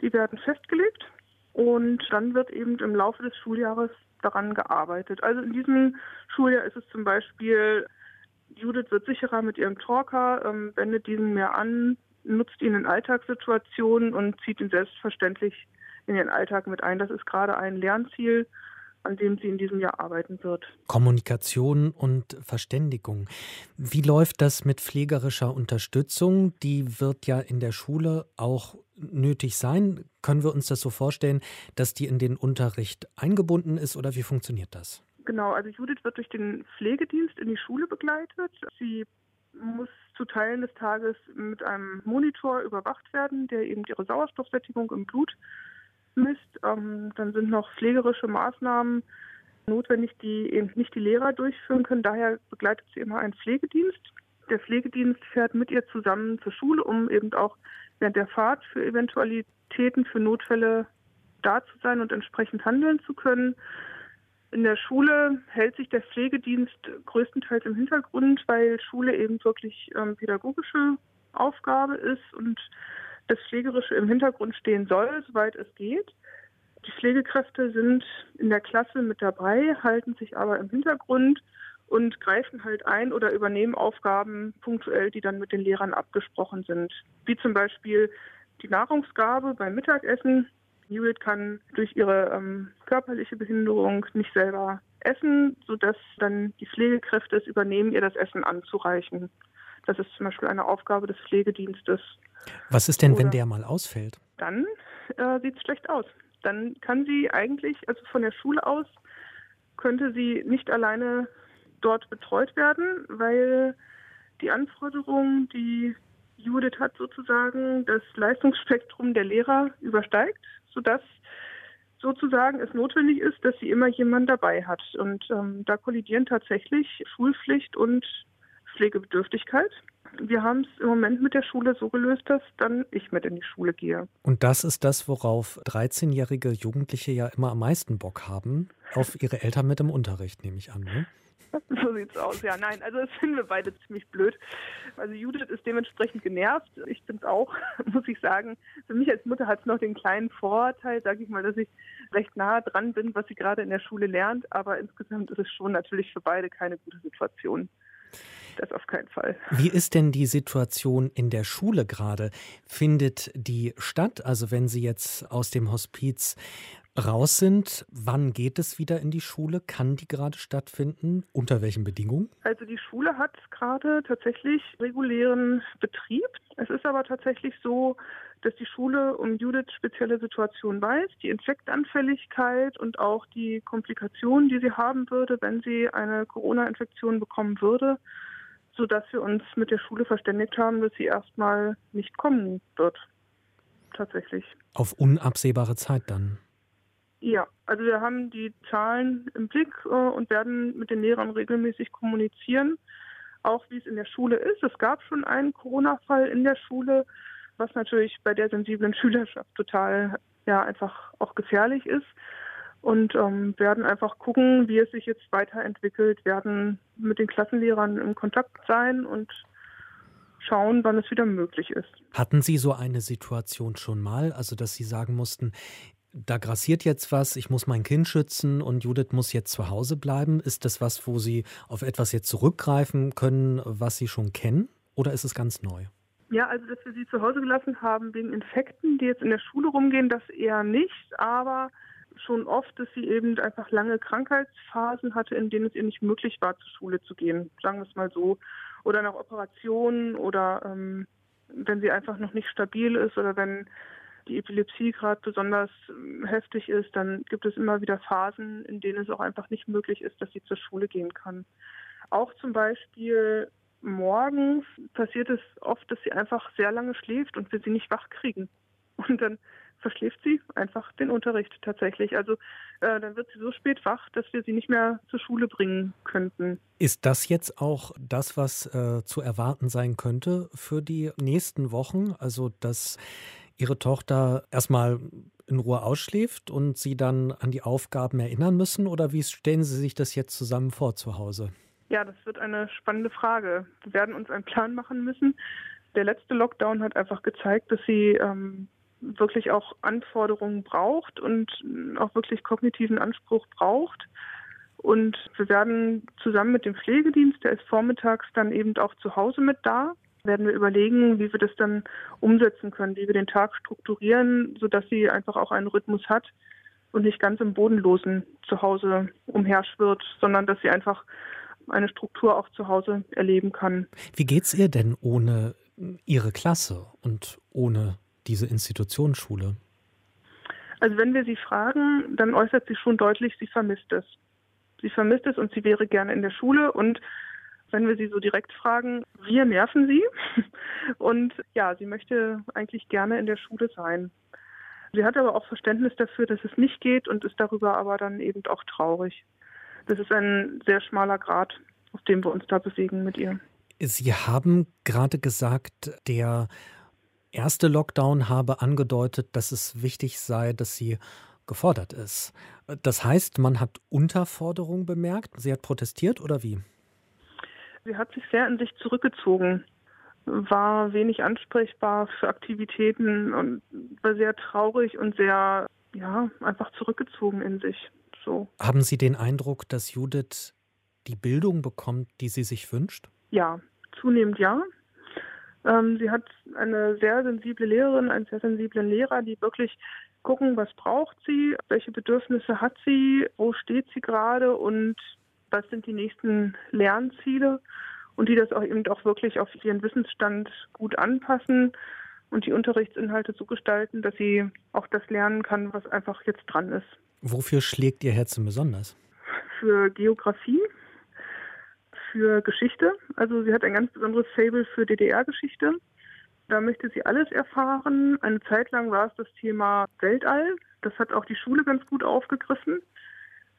die werden festgelegt und dann wird eben im Laufe des Schuljahres daran gearbeitet. Also in diesem Schuljahr ist es zum Beispiel, Judith wird sicherer mit ihrem Talker, ähm, wendet diesen mehr an, nutzt ihn in Alltagssituationen und zieht ihn selbstverständlich in ihren Alltag mit ein. Das ist gerade ein Lernziel, an dem sie in diesem Jahr arbeiten wird. Kommunikation und Verständigung. Wie läuft das mit pflegerischer Unterstützung? Die wird ja in der Schule auch nötig sein. Können wir uns das so vorstellen, dass die in den Unterricht eingebunden ist oder wie funktioniert das? Genau, also Judith wird durch den Pflegedienst in die Schule begleitet. Sie muss zu Teilen des Tages mit einem Monitor überwacht werden, der eben ihre Sauerstoffsättigung im Blut misst. Ähm, dann sind noch pflegerische Maßnahmen notwendig, die eben nicht die Lehrer durchführen können. Daher begleitet sie immer einen Pflegedienst. Der Pflegedienst fährt mit ihr zusammen zur Schule, um eben auch während der Fahrt für Eventualitäten, für Notfälle da zu sein und entsprechend handeln zu können. In der Schule hält sich der Pflegedienst größtenteils im Hintergrund, weil Schule eben wirklich ähm, pädagogische Aufgabe ist und das Pflegerische im Hintergrund stehen soll, soweit es geht. Die Pflegekräfte sind in der Klasse mit dabei, halten sich aber im Hintergrund und greifen halt ein oder übernehmen Aufgaben punktuell, die dann mit den Lehrern abgesprochen sind. Wie zum Beispiel die Nahrungsgabe beim Mittagessen. Judith kann durch ihre ähm, körperliche Behinderung nicht selber essen, sodass dann die Pflegekräfte es übernehmen, ihr das Essen anzureichen. Das ist zum Beispiel eine Aufgabe des Pflegedienstes. Was ist denn, Oder wenn der mal ausfällt? Dann äh, sieht es schlecht aus. Dann kann sie eigentlich, also von der Schule aus, könnte sie nicht alleine dort betreut werden, weil die Anforderungen, die Judith hat sozusagen, das Leistungsspektrum der Lehrer übersteigt, sodass sozusagen es notwendig ist, dass sie immer jemanden dabei hat. Und ähm, da kollidieren tatsächlich Schulpflicht und Pflegebedürftigkeit. Wir haben es im Moment mit der Schule so gelöst, dass dann ich mit in die Schule gehe. Und das ist das, worauf 13-jährige Jugendliche ja immer am meisten Bock haben, auf ihre Eltern mit im Unterricht, nehme ich an. Ne? So sieht's aus. Ja, nein, also das finden wir beide ziemlich blöd. Also Judith ist dementsprechend genervt. Ich bin's auch, muss ich sagen. Für mich als Mutter hat es noch den kleinen Vorteil, sage ich mal, dass ich recht nahe dran bin, was sie gerade in der Schule lernt. Aber insgesamt ist es schon natürlich für beide keine gute Situation. Das auf keinen Fall. Wie ist denn die Situation in der Schule gerade? Findet die statt? Also wenn Sie jetzt aus dem Hospiz raus sind, wann geht es wieder in die Schule? Kann die gerade stattfinden? Unter welchen Bedingungen? Also die Schule hat gerade tatsächlich regulären Betrieb. Es ist aber tatsächlich so, dass die Schule um Judiths spezielle Situation weiß, die Infektanfälligkeit und auch die Komplikationen, die sie haben würde, wenn sie eine Corona-Infektion bekommen würde, sodass wir uns mit der Schule verständigt haben, dass sie erstmal nicht kommen wird. Tatsächlich. Auf unabsehbare Zeit dann. Ja, also wir haben die Zahlen im Blick äh, und werden mit den Lehrern regelmäßig kommunizieren, auch wie es in der Schule ist. Es gab schon einen Corona-Fall in der Schule, was natürlich bei der sensiblen Schülerschaft total ja einfach auch gefährlich ist. Und ähm, werden einfach gucken, wie es sich jetzt weiterentwickelt, werden mit den Klassenlehrern in Kontakt sein und schauen, wann es wieder möglich ist. Hatten Sie so eine Situation schon mal, also dass Sie sagen mussten, da grassiert jetzt was, ich muss mein Kind schützen und Judith muss jetzt zu Hause bleiben. Ist das was, wo Sie auf etwas jetzt zurückgreifen können, was Sie schon kennen? Oder ist es ganz neu? Ja, also dass wir sie zu Hause gelassen haben wegen Infekten, die jetzt in der Schule rumgehen, das eher nicht, aber schon oft, dass sie eben einfach lange Krankheitsphasen hatte, in denen es ihr nicht möglich war, zur Schule zu gehen, sagen wir es mal so. Oder nach Operationen oder ähm, wenn sie einfach noch nicht stabil ist oder wenn die Epilepsie gerade besonders ähm, heftig ist, dann gibt es immer wieder Phasen, in denen es auch einfach nicht möglich ist, dass sie zur Schule gehen kann. Auch zum Beispiel morgens passiert es oft, dass sie einfach sehr lange schläft und wir sie nicht wach kriegen. Und dann verschläft sie einfach den Unterricht tatsächlich. Also äh, dann wird sie so spät wach, dass wir sie nicht mehr zur Schule bringen könnten. Ist das jetzt auch das, was äh, zu erwarten sein könnte für die nächsten Wochen? Also dass Ihre Tochter erstmal in Ruhe ausschläft und Sie dann an die Aufgaben erinnern müssen? Oder wie stellen Sie sich das jetzt zusammen vor zu Hause? Ja, das wird eine spannende Frage. Wir werden uns einen Plan machen müssen. Der letzte Lockdown hat einfach gezeigt, dass sie ähm, wirklich auch Anforderungen braucht und auch wirklich kognitiven Anspruch braucht. Und wir werden zusammen mit dem Pflegedienst, der ist vormittags dann eben auch zu Hause mit da, werden wir überlegen, wie wir das dann umsetzen können, wie wir den Tag strukturieren, sodass sie einfach auch einen Rhythmus hat und nicht ganz im Bodenlosen zu Hause umherschwirrt, sondern dass sie einfach eine Struktur auch zu Hause erleben kann. Wie geht es ihr denn ohne ihre Klasse und ohne diese Institutionsschule? Also wenn wir sie fragen, dann äußert sie schon deutlich, sie vermisst es. Sie vermisst es und sie wäre gerne in der Schule und wenn wir sie so direkt fragen, wir nerven sie. Und ja, sie möchte eigentlich gerne in der Schule sein. Sie hat aber auch Verständnis dafür, dass es nicht geht und ist darüber aber dann eben auch traurig. Das ist ein sehr schmaler Grad, auf dem wir uns da bewegen mit ihr. Sie haben gerade gesagt, der erste Lockdown habe angedeutet, dass es wichtig sei, dass sie gefordert ist. Das heißt, man hat Unterforderung bemerkt. Sie hat protestiert oder wie? Sie hat sich sehr in sich zurückgezogen, war wenig ansprechbar für Aktivitäten und war sehr traurig und sehr, ja, einfach zurückgezogen in sich. So. Haben Sie den Eindruck, dass Judith die Bildung bekommt, die sie sich wünscht? Ja, zunehmend ja. Ähm, sie hat eine sehr sensible Lehrerin, einen sehr sensiblen Lehrer, die wirklich gucken, was braucht sie, welche Bedürfnisse hat sie, wo steht sie gerade und was sind die nächsten Lernziele und die das auch eben auch wirklich auf ihren Wissensstand gut anpassen und die Unterrichtsinhalte so gestalten, dass sie auch das lernen kann, was einfach jetzt dran ist. Wofür schlägt Ihr Herz besonders? Für Geografie, für Geschichte. Also sie hat ein ganz besonderes Fable für DDR-Geschichte. Da möchte sie alles erfahren. Eine Zeit lang war es das Thema Weltall. Das hat auch die Schule ganz gut aufgegriffen,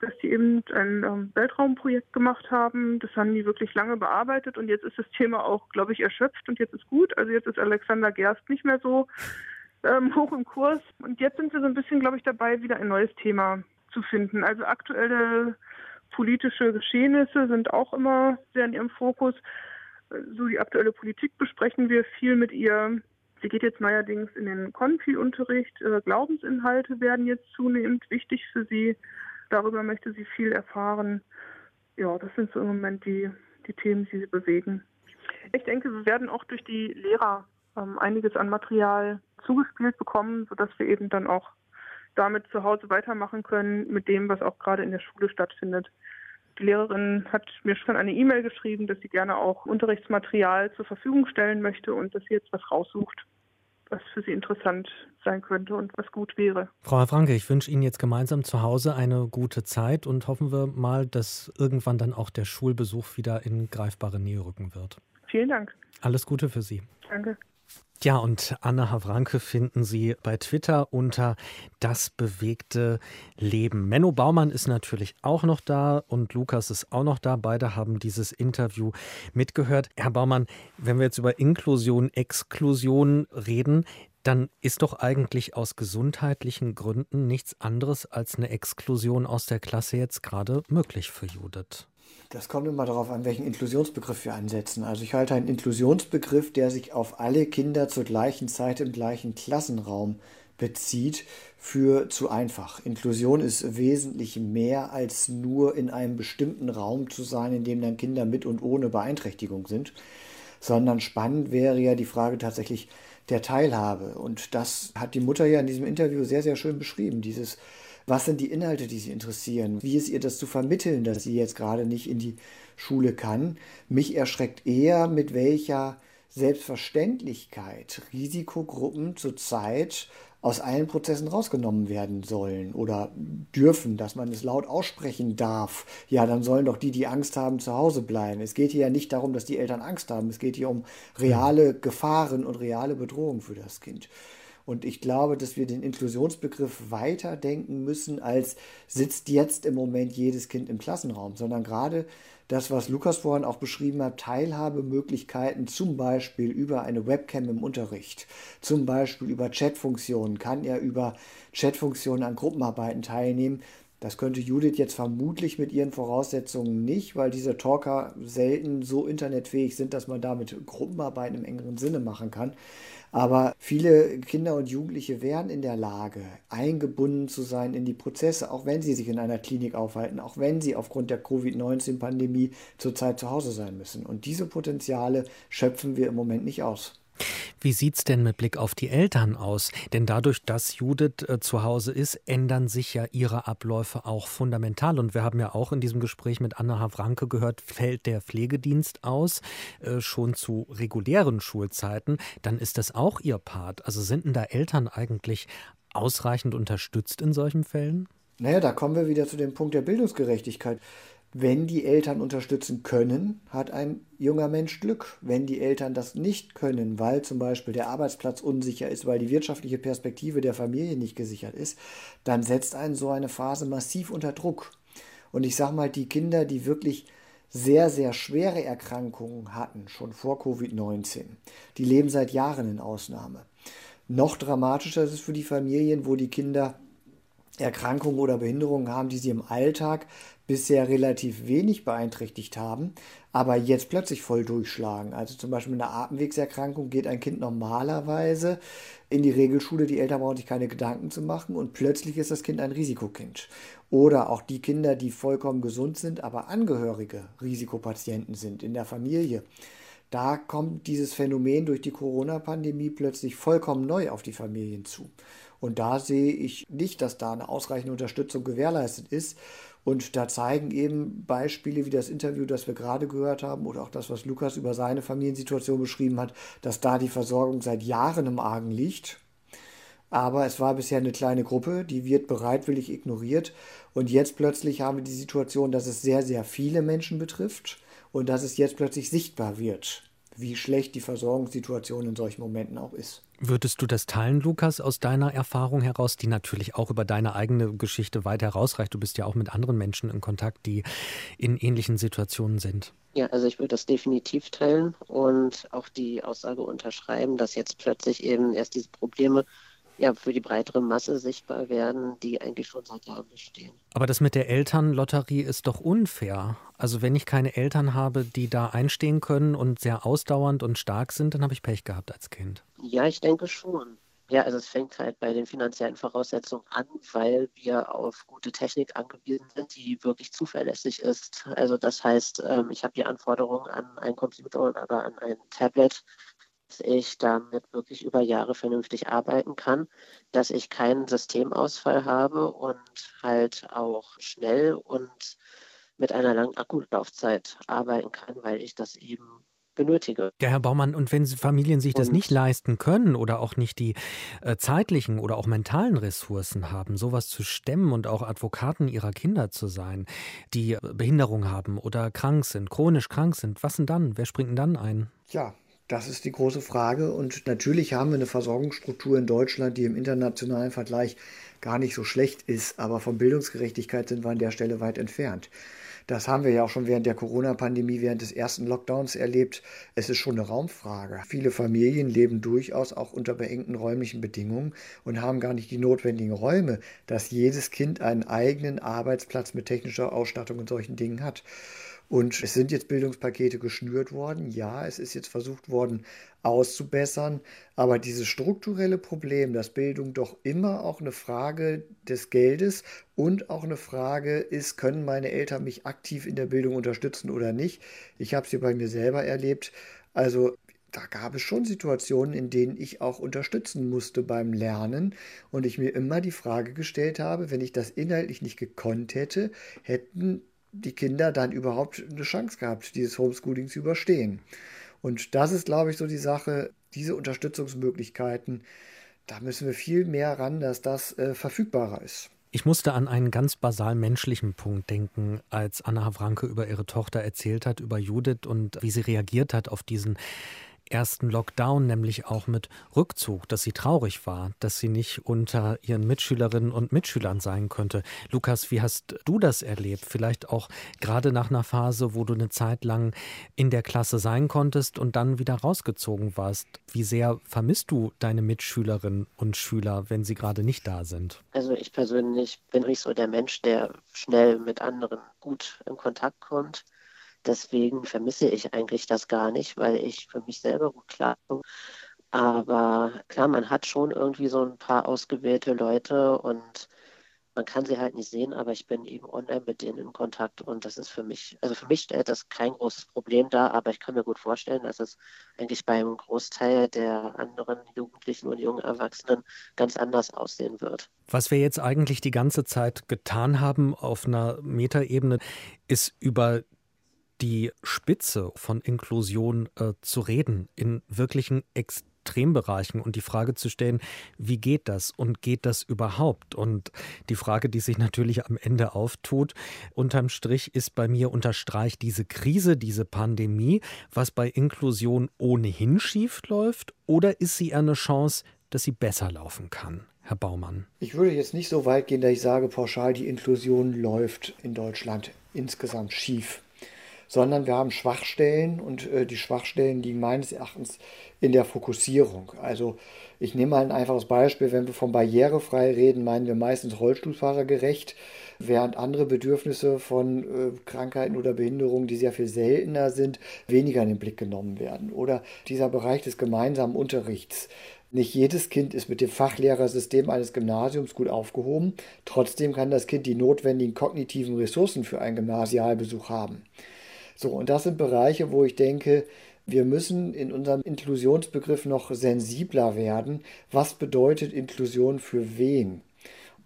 dass die eben ein ähm, Weltraumprojekt gemacht haben. Das haben die wirklich lange bearbeitet und jetzt ist das Thema auch, glaube ich, erschöpft und jetzt ist gut. Also jetzt ist Alexander Gerst nicht mehr so ähm, hoch im Kurs und jetzt sind wir so ein bisschen, glaube ich, dabei, wieder ein neues Thema zu finden. Also aktuelle politische Geschehnisse sind auch immer sehr in ihrem Fokus. So die aktuelle Politik besprechen wir viel mit ihr. Sie geht jetzt neuerdings in den Konfi-Unterricht. Glaubensinhalte werden jetzt zunehmend wichtig für sie. Darüber möchte sie viel erfahren. Ja, das sind so im Moment die, die Themen, die sie bewegen. Ich denke, wir werden auch durch die Lehrer ähm, einiges an Material zugespielt bekommen, sodass wir eben dann auch damit zu Hause weitermachen können mit dem, was auch gerade in der Schule stattfindet. Die Lehrerin hat mir schon eine E-Mail geschrieben, dass sie gerne auch Unterrichtsmaterial zur Verfügung stellen möchte und dass sie jetzt was raussucht, was für sie interessant sein könnte und was gut wäre. Frau Franke, ich wünsche Ihnen jetzt gemeinsam zu Hause eine gute Zeit und hoffen wir mal, dass irgendwann dann auch der Schulbesuch wieder in greifbare Nähe rücken wird. Vielen Dank. Alles Gute für Sie. Danke. Ja, und Anna Havranke finden Sie bei Twitter unter Das bewegte Leben. Menno Baumann ist natürlich auch noch da und Lukas ist auch noch da. Beide haben dieses Interview mitgehört. Herr Baumann, wenn wir jetzt über Inklusion, Exklusion reden, dann ist doch eigentlich aus gesundheitlichen Gründen nichts anderes als eine Exklusion aus der Klasse jetzt gerade möglich für Judith. Das kommt immer darauf an, welchen Inklusionsbegriff wir ansetzen. Also ich halte einen Inklusionsbegriff, der sich auf alle Kinder zur gleichen Zeit im gleichen Klassenraum bezieht, für zu einfach. Inklusion ist wesentlich mehr als nur in einem bestimmten Raum zu sein, in dem dann Kinder mit und ohne Beeinträchtigung sind, sondern spannend wäre ja die Frage tatsächlich der Teilhabe. Und das hat die Mutter ja in diesem Interview sehr, sehr schön beschrieben. Dieses was sind die Inhalte, die Sie interessieren? Wie ist ihr das zu vermitteln, dass sie jetzt gerade nicht in die Schule kann? Mich erschreckt eher, mit welcher Selbstverständlichkeit Risikogruppen zurzeit aus allen Prozessen rausgenommen werden sollen oder dürfen, dass man es laut aussprechen darf. Ja, dann sollen doch die, die Angst haben, zu Hause bleiben. Es geht hier ja nicht darum, dass die Eltern Angst haben. Es geht hier um reale Gefahren und reale Bedrohungen für das Kind. Und ich glaube, dass wir den Inklusionsbegriff weiterdenken müssen, als sitzt jetzt im Moment jedes Kind im Klassenraum, sondern gerade das, was Lukas vorhin auch beschrieben hat, Teilhabemöglichkeiten, zum Beispiel über eine Webcam im Unterricht, zum Beispiel über Chatfunktionen, kann er über Chatfunktionen an Gruppenarbeiten teilnehmen. Das könnte Judith jetzt vermutlich mit ihren Voraussetzungen nicht, weil diese Talker selten so internetfähig sind, dass man damit Gruppenarbeiten im engeren Sinne machen kann. Aber viele Kinder und Jugendliche wären in der Lage, eingebunden zu sein in die Prozesse, auch wenn sie sich in einer Klinik aufhalten, auch wenn sie aufgrund der Covid-19-Pandemie zurzeit zu Hause sein müssen. Und diese Potenziale schöpfen wir im Moment nicht aus. Wie sieht es denn mit Blick auf die Eltern aus? Denn dadurch, dass Judith äh, zu Hause ist, ändern sich ja ihre Abläufe auch fundamental. Und wir haben ja auch in diesem Gespräch mit Anna Havranke gehört, fällt der Pflegedienst aus, äh, schon zu regulären Schulzeiten, dann ist das auch ihr Part. Also sind denn da Eltern eigentlich ausreichend unterstützt in solchen Fällen? Naja, da kommen wir wieder zu dem Punkt der Bildungsgerechtigkeit. Wenn die Eltern unterstützen können, hat ein junger Mensch Glück. Wenn die Eltern das nicht können, weil zum Beispiel der Arbeitsplatz unsicher ist, weil die wirtschaftliche Perspektive der Familie nicht gesichert ist, dann setzt einen so eine Phase massiv unter Druck. Und ich sage mal, die Kinder, die wirklich sehr, sehr schwere Erkrankungen hatten, schon vor Covid-19, die leben seit Jahren in Ausnahme. Noch dramatischer ist es für die Familien, wo die Kinder Erkrankungen oder Behinderungen haben, die sie im Alltag bisher relativ wenig beeinträchtigt haben, aber jetzt plötzlich voll durchschlagen. Also zum Beispiel mit einer Atemwegserkrankung geht ein Kind normalerweise in die Regelschule, die Eltern brauchen sich keine Gedanken zu machen und plötzlich ist das Kind ein Risikokind. Oder auch die Kinder, die vollkommen gesund sind, aber Angehörige Risikopatienten sind in der Familie. Da kommt dieses Phänomen durch die Corona-Pandemie plötzlich vollkommen neu auf die Familien zu. Und da sehe ich nicht, dass da eine ausreichende Unterstützung gewährleistet ist. Und da zeigen eben Beispiele wie das Interview, das wir gerade gehört haben, oder auch das, was Lukas über seine Familiensituation beschrieben hat, dass da die Versorgung seit Jahren im Argen liegt. Aber es war bisher eine kleine Gruppe, die wird bereitwillig ignoriert. Und jetzt plötzlich haben wir die Situation, dass es sehr, sehr viele Menschen betrifft und dass es jetzt plötzlich sichtbar wird wie schlecht die Versorgungssituation in solchen Momenten auch ist. Würdest du das teilen, Lukas, aus deiner Erfahrung heraus, die natürlich auch über deine eigene Geschichte weit herausreicht? Du bist ja auch mit anderen Menschen in Kontakt, die in ähnlichen Situationen sind. Ja, also ich würde das definitiv teilen und auch die Aussage unterschreiben, dass jetzt plötzlich eben erst diese Probleme ja, für die breitere Masse sichtbar werden, die eigentlich schon seit Jahren bestehen. Aber das mit der Elternlotterie ist doch unfair. Also wenn ich keine Eltern habe, die da einstehen können und sehr ausdauernd und stark sind, dann habe ich Pech gehabt als Kind. Ja, ich denke schon. Ja, also es fängt halt bei den finanziellen Voraussetzungen an, weil wir auf gute Technik angewiesen sind, die wirklich zuverlässig ist. Also das heißt, ähm, ich habe die Anforderungen an einen Computer oder an ein Tablet, ich damit wirklich über Jahre vernünftig arbeiten kann, dass ich keinen Systemausfall habe und halt auch schnell und mit einer langen Akkulaufzeit arbeiten kann, weil ich das eben benötige. Ja, Herr Baumann, und wenn Familien sich das und, nicht leisten können oder auch nicht die äh, zeitlichen oder auch mentalen Ressourcen haben, sowas zu stemmen und auch Advokaten ihrer Kinder zu sein, die Behinderung haben oder krank sind, chronisch krank sind, was denn dann? Wer springt denn dann ein? Ja, das ist die große Frage. Und natürlich haben wir eine Versorgungsstruktur in Deutschland, die im internationalen Vergleich gar nicht so schlecht ist. Aber von Bildungsgerechtigkeit sind wir an der Stelle weit entfernt. Das haben wir ja auch schon während der Corona-Pandemie, während des ersten Lockdowns erlebt. Es ist schon eine Raumfrage. Viele Familien leben durchaus auch unter beengten räumlichen Bedingungen und haben gar nicht die notwendigen Räume, dass jedes Kind einen eigenen Arbeitsplatz mit technischer Ausstattung und solchen Dingen hat. Und es sind jetzt Bildungspakete geschnürt worden. Ja, es ist jetzt versucht worden auszubessern. Aber dieses strukturelle Problem, dass Bildung doch immer auch eine Frage des Geldes und auch eine Frage ist, können meine Eltern mich aktiv in der Bildung unterstützen oder nicht? Ich habe es hier bei mir selber erlebt. Also da gab es schon Situationen, in denen ich auch unterstützen musste beim Lernen und ich mir immer die Frage gestellt habe, wenn ich das inhaltlich nicht gekonnt hätte, hätten die Kinder dann überhaupt eine Chance gehabt, dieses Homeschooling zu überstehen. Und das ist, glaube ich, so die Sache, diese Unterstützungsmöglichkeiten, da müssen wir viel mehr ran, dass das äh, verfügbarer ist. Ich musste an einen ganz basal menschlichen Punkt denken, als Anna Havranke über ihre Tochter erzählt hat, über Judith und wie sie reagiert hat auf diesen ersten Lockdown, nämlich auch mit Rückzug, dass sie traurig war, dass sie nicht unter ihren Mitschülerinnen und Mitschülern sein könnte. Lukas, wie hast du das erlebt? Vielleicht auch gerade nach einer Phase, wo du eine Zeit lang in der Klasse sein konntest und dann wieder rausgezogen warst. Wie sehr vermisst du deine Mitschülerinnen und Schüler, wenn sie gerade nicht da sind? Also ich persönlich bin nicht so der Mensch, der schnell mit anderen gut in Kontakt kommt. Deswegen vermisse ich eigentlich das gar nicht, weil ich für mich selber gut klarkomme. Aber klar, man hat schon irgendwie so ein paar ausgewählte Leute und man kann sie halt nicht sehen, aber ich bin eben online mit denen in Kontakt und das ist für mich, also für mich stellt das kein großes Problem dar, aber ich kann mir gut vorstellen, dass es eigentlich beim Großteil der anderen Jugendlichen und jungen Erwachsenen ganz anders aussehen wird. Was wir jetzt eigentlich die ganze Zeit getan haben auf einer Metaebene, ist über die Spitze von Inklusion äh, zu reden in wirklichen Extrembereichen und die Frage zu stellen, wie geht das und geht das überhaupt? Und die Frage, die sich natürlich am Ende auftut, unterm Strich ist bei mir unterstreicht diese Krise, diese Pandemie, was bei Inklusion ohnehin schief läuft oder ist sie eine Chance, dass sie besser laufen kann? Herr Baumann. Ich würde jetzt nicht so weit gehen, dass ich sage, pauschal, die Inklusion läuft in Deutschland insgesamt schief sondern wir haben Schwachstellen und äh, die Schwachstellen liegen meines Erachtens in der Fokussierung. Also ich nehme mal ein einfaches Beispiel, wenn wir von barrierefrei reden, meinen wir meistens Rollstuhlfahrer gerecht, während andere Bedürfnisse von äh, Krankheiten oder Behinderungen, die sehr viel seltener sind, weniger in den Blick genommen werden. Oder dieser Bereich des gemeinsamen Unterrichts. Nicht jedes Kind ist mit dem Fachlehrersystem eines Gymnasiums gut aufgehoben. Trotzdem kann das Kind die notwendigen kognitiven Ressourcen für einen Gymnasialbesuch haben. So, und das sind Bereiche, wo ich denke, wir müssen in unserem Inklusionsbegriff noch sensibler werden. Was bedeutet Inklusion für wen?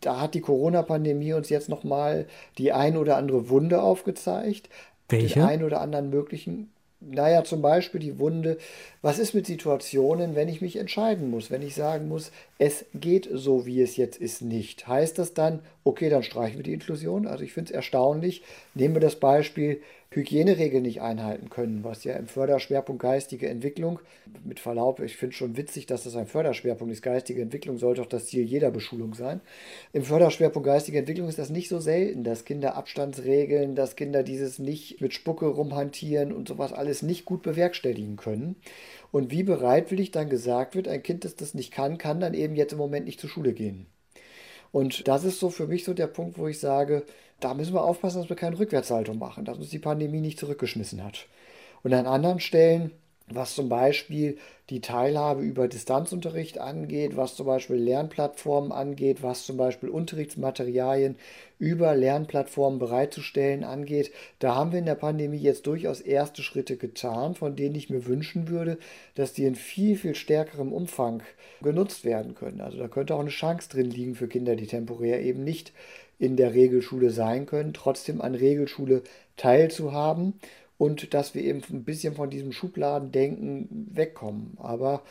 Da hat die Corona-Pandemie uns jetzt nochmal die ein oder andere Wunde aufgezeigt. Welche? Den ein oder anderen möglichen naja, zum Beispiel die Wunde, was ist mit Situationen, wenn ich mich entscheiden muss, wenn ich sagen muss, es geht so, wie es jetzt ist, nicht. Heißt das dann, okay, dann streichen wir die Inklusion? Also ich finde es erstaunlich. Nehmen wir das Beispiel Hygieneregeln nicht einhalten können, was ja im Förderschwerpunkt geistige Entwicklung, mit Verlaub, ich finde schon witzig, dass das ein Förderschwerpunkt ist. Geistige Entwicklung sollte doch das Ziel jeder Beschulung sein. Im Förderschwerpunkt geistige Entwicklung ist das nicht so selten, dass Kinder Abstandsregeln, dass Kinder dieses nicht mit Spucke rumhantieren und sowas alles nicht gut bewerkstelligen können. Und wie bereitwillig dann gesagt wird, ein Kind, das das nicht kann, kann dann eben jetzt im Moment nicht zur Schule gehen. Und das ist so für mich so der Punkt, wo ich sage, da müssen wir aufpassen, dass wir keine Rückwärtssalto machen, dass uns die Pandemie nicht zurückgeschmissen hat. Und an anderen Stellen was zum Beispiel die Teilhabe über Distanzunterricht angeht, was zum Beispiel Lernplattformen angeht, was zum Beispiel Unterrichtsmaterialien über Lernplattformen bereitzustellen angeht. Da haben wir in der Pandemie jetzt durchaus erste Schritte getan, von denen ich mir wünschen würde, dass die in viel, viel stärkerem Umfang genutzt werden können. Also da könnte auch eine Chance drin liegen für Kinder, die temporär eben nicht in der Regelschule sein können, trotzdem an Regelschule teilzuhaben und dass wir eben ein bisschen von diesem Schubladendenken wegkommen. Aber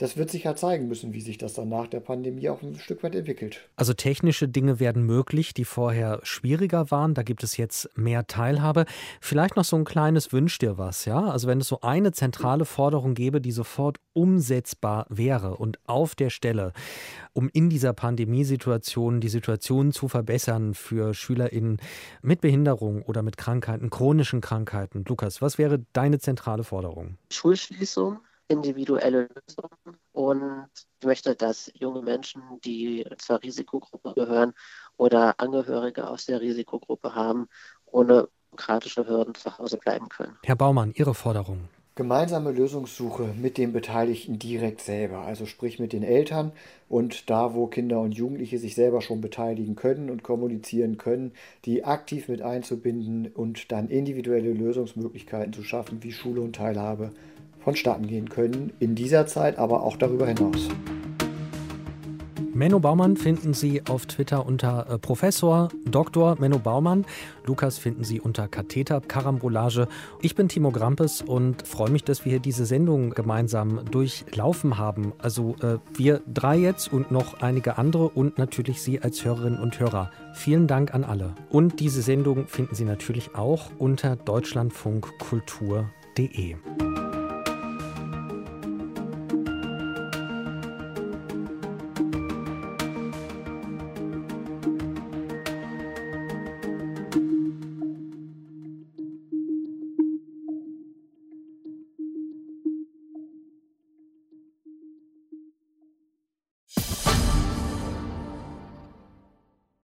das wird sich ja zeigen müssen, wie sich das dann nach der Pandemie auch ein Stück weit entwickelt. Also technische Dinge werden möglich, die vorher schwieriger waren. Da gibt es jetzt mehr Teilhabe. Vielleicht noch so ein kleines Wünsch dir was, ja? Also wenn es so eine zentrale Forderung gäbe, die sofort umsetzbar wäre und auf der Stelle, um in dieser Pandemiesituation die Situation zu verbessern für SchülerInnen mit Behinderung oder mit Krankheiten, chronischen Krankheiten. Lukas, was wäre deine zentrale Forderung? Schulschließung individuelle Lösungen und ich möchte, dass junge Menschen, die zur Risikogruppe gehören oder Angehörige aus der Risikogruppe haben, ohne bürokratische Hürden zu Hause bleiben können. Herr Baumann, Ihre Forderung. Gemeinsame Lösungssuche mit den Beteiligten direkt selber, also sprich mit den Eltern und da, wo Kinder und Jugendliche sich selber schon beteiligen können und kommunizieren können, die aktiv mit einzubinden und dann individuelle Lösungsmöglichkeiten zu schaffen, wie Schule und Teilhabe vonstatten gehen können, in dieser Zeit, aber auch darüber hinaus. Menno Baumann finden Sie auf Twitter unter äh, Professor Dr. Menno Baumann. Lukas finden Sie unter Katheter Karambolage. Ich bin Timo Grampes und freue mich, dass wir hier diese Sendung gemeinsam durchlaufen haben. Also äh, wir drei jetzt und noch einige andere und natürlich Sie als Hörerinnen und Hörer. Vielen Dank an alle. Und diese Sendung finden Sie natürlich auch unter deutschlandfunkkultur.de.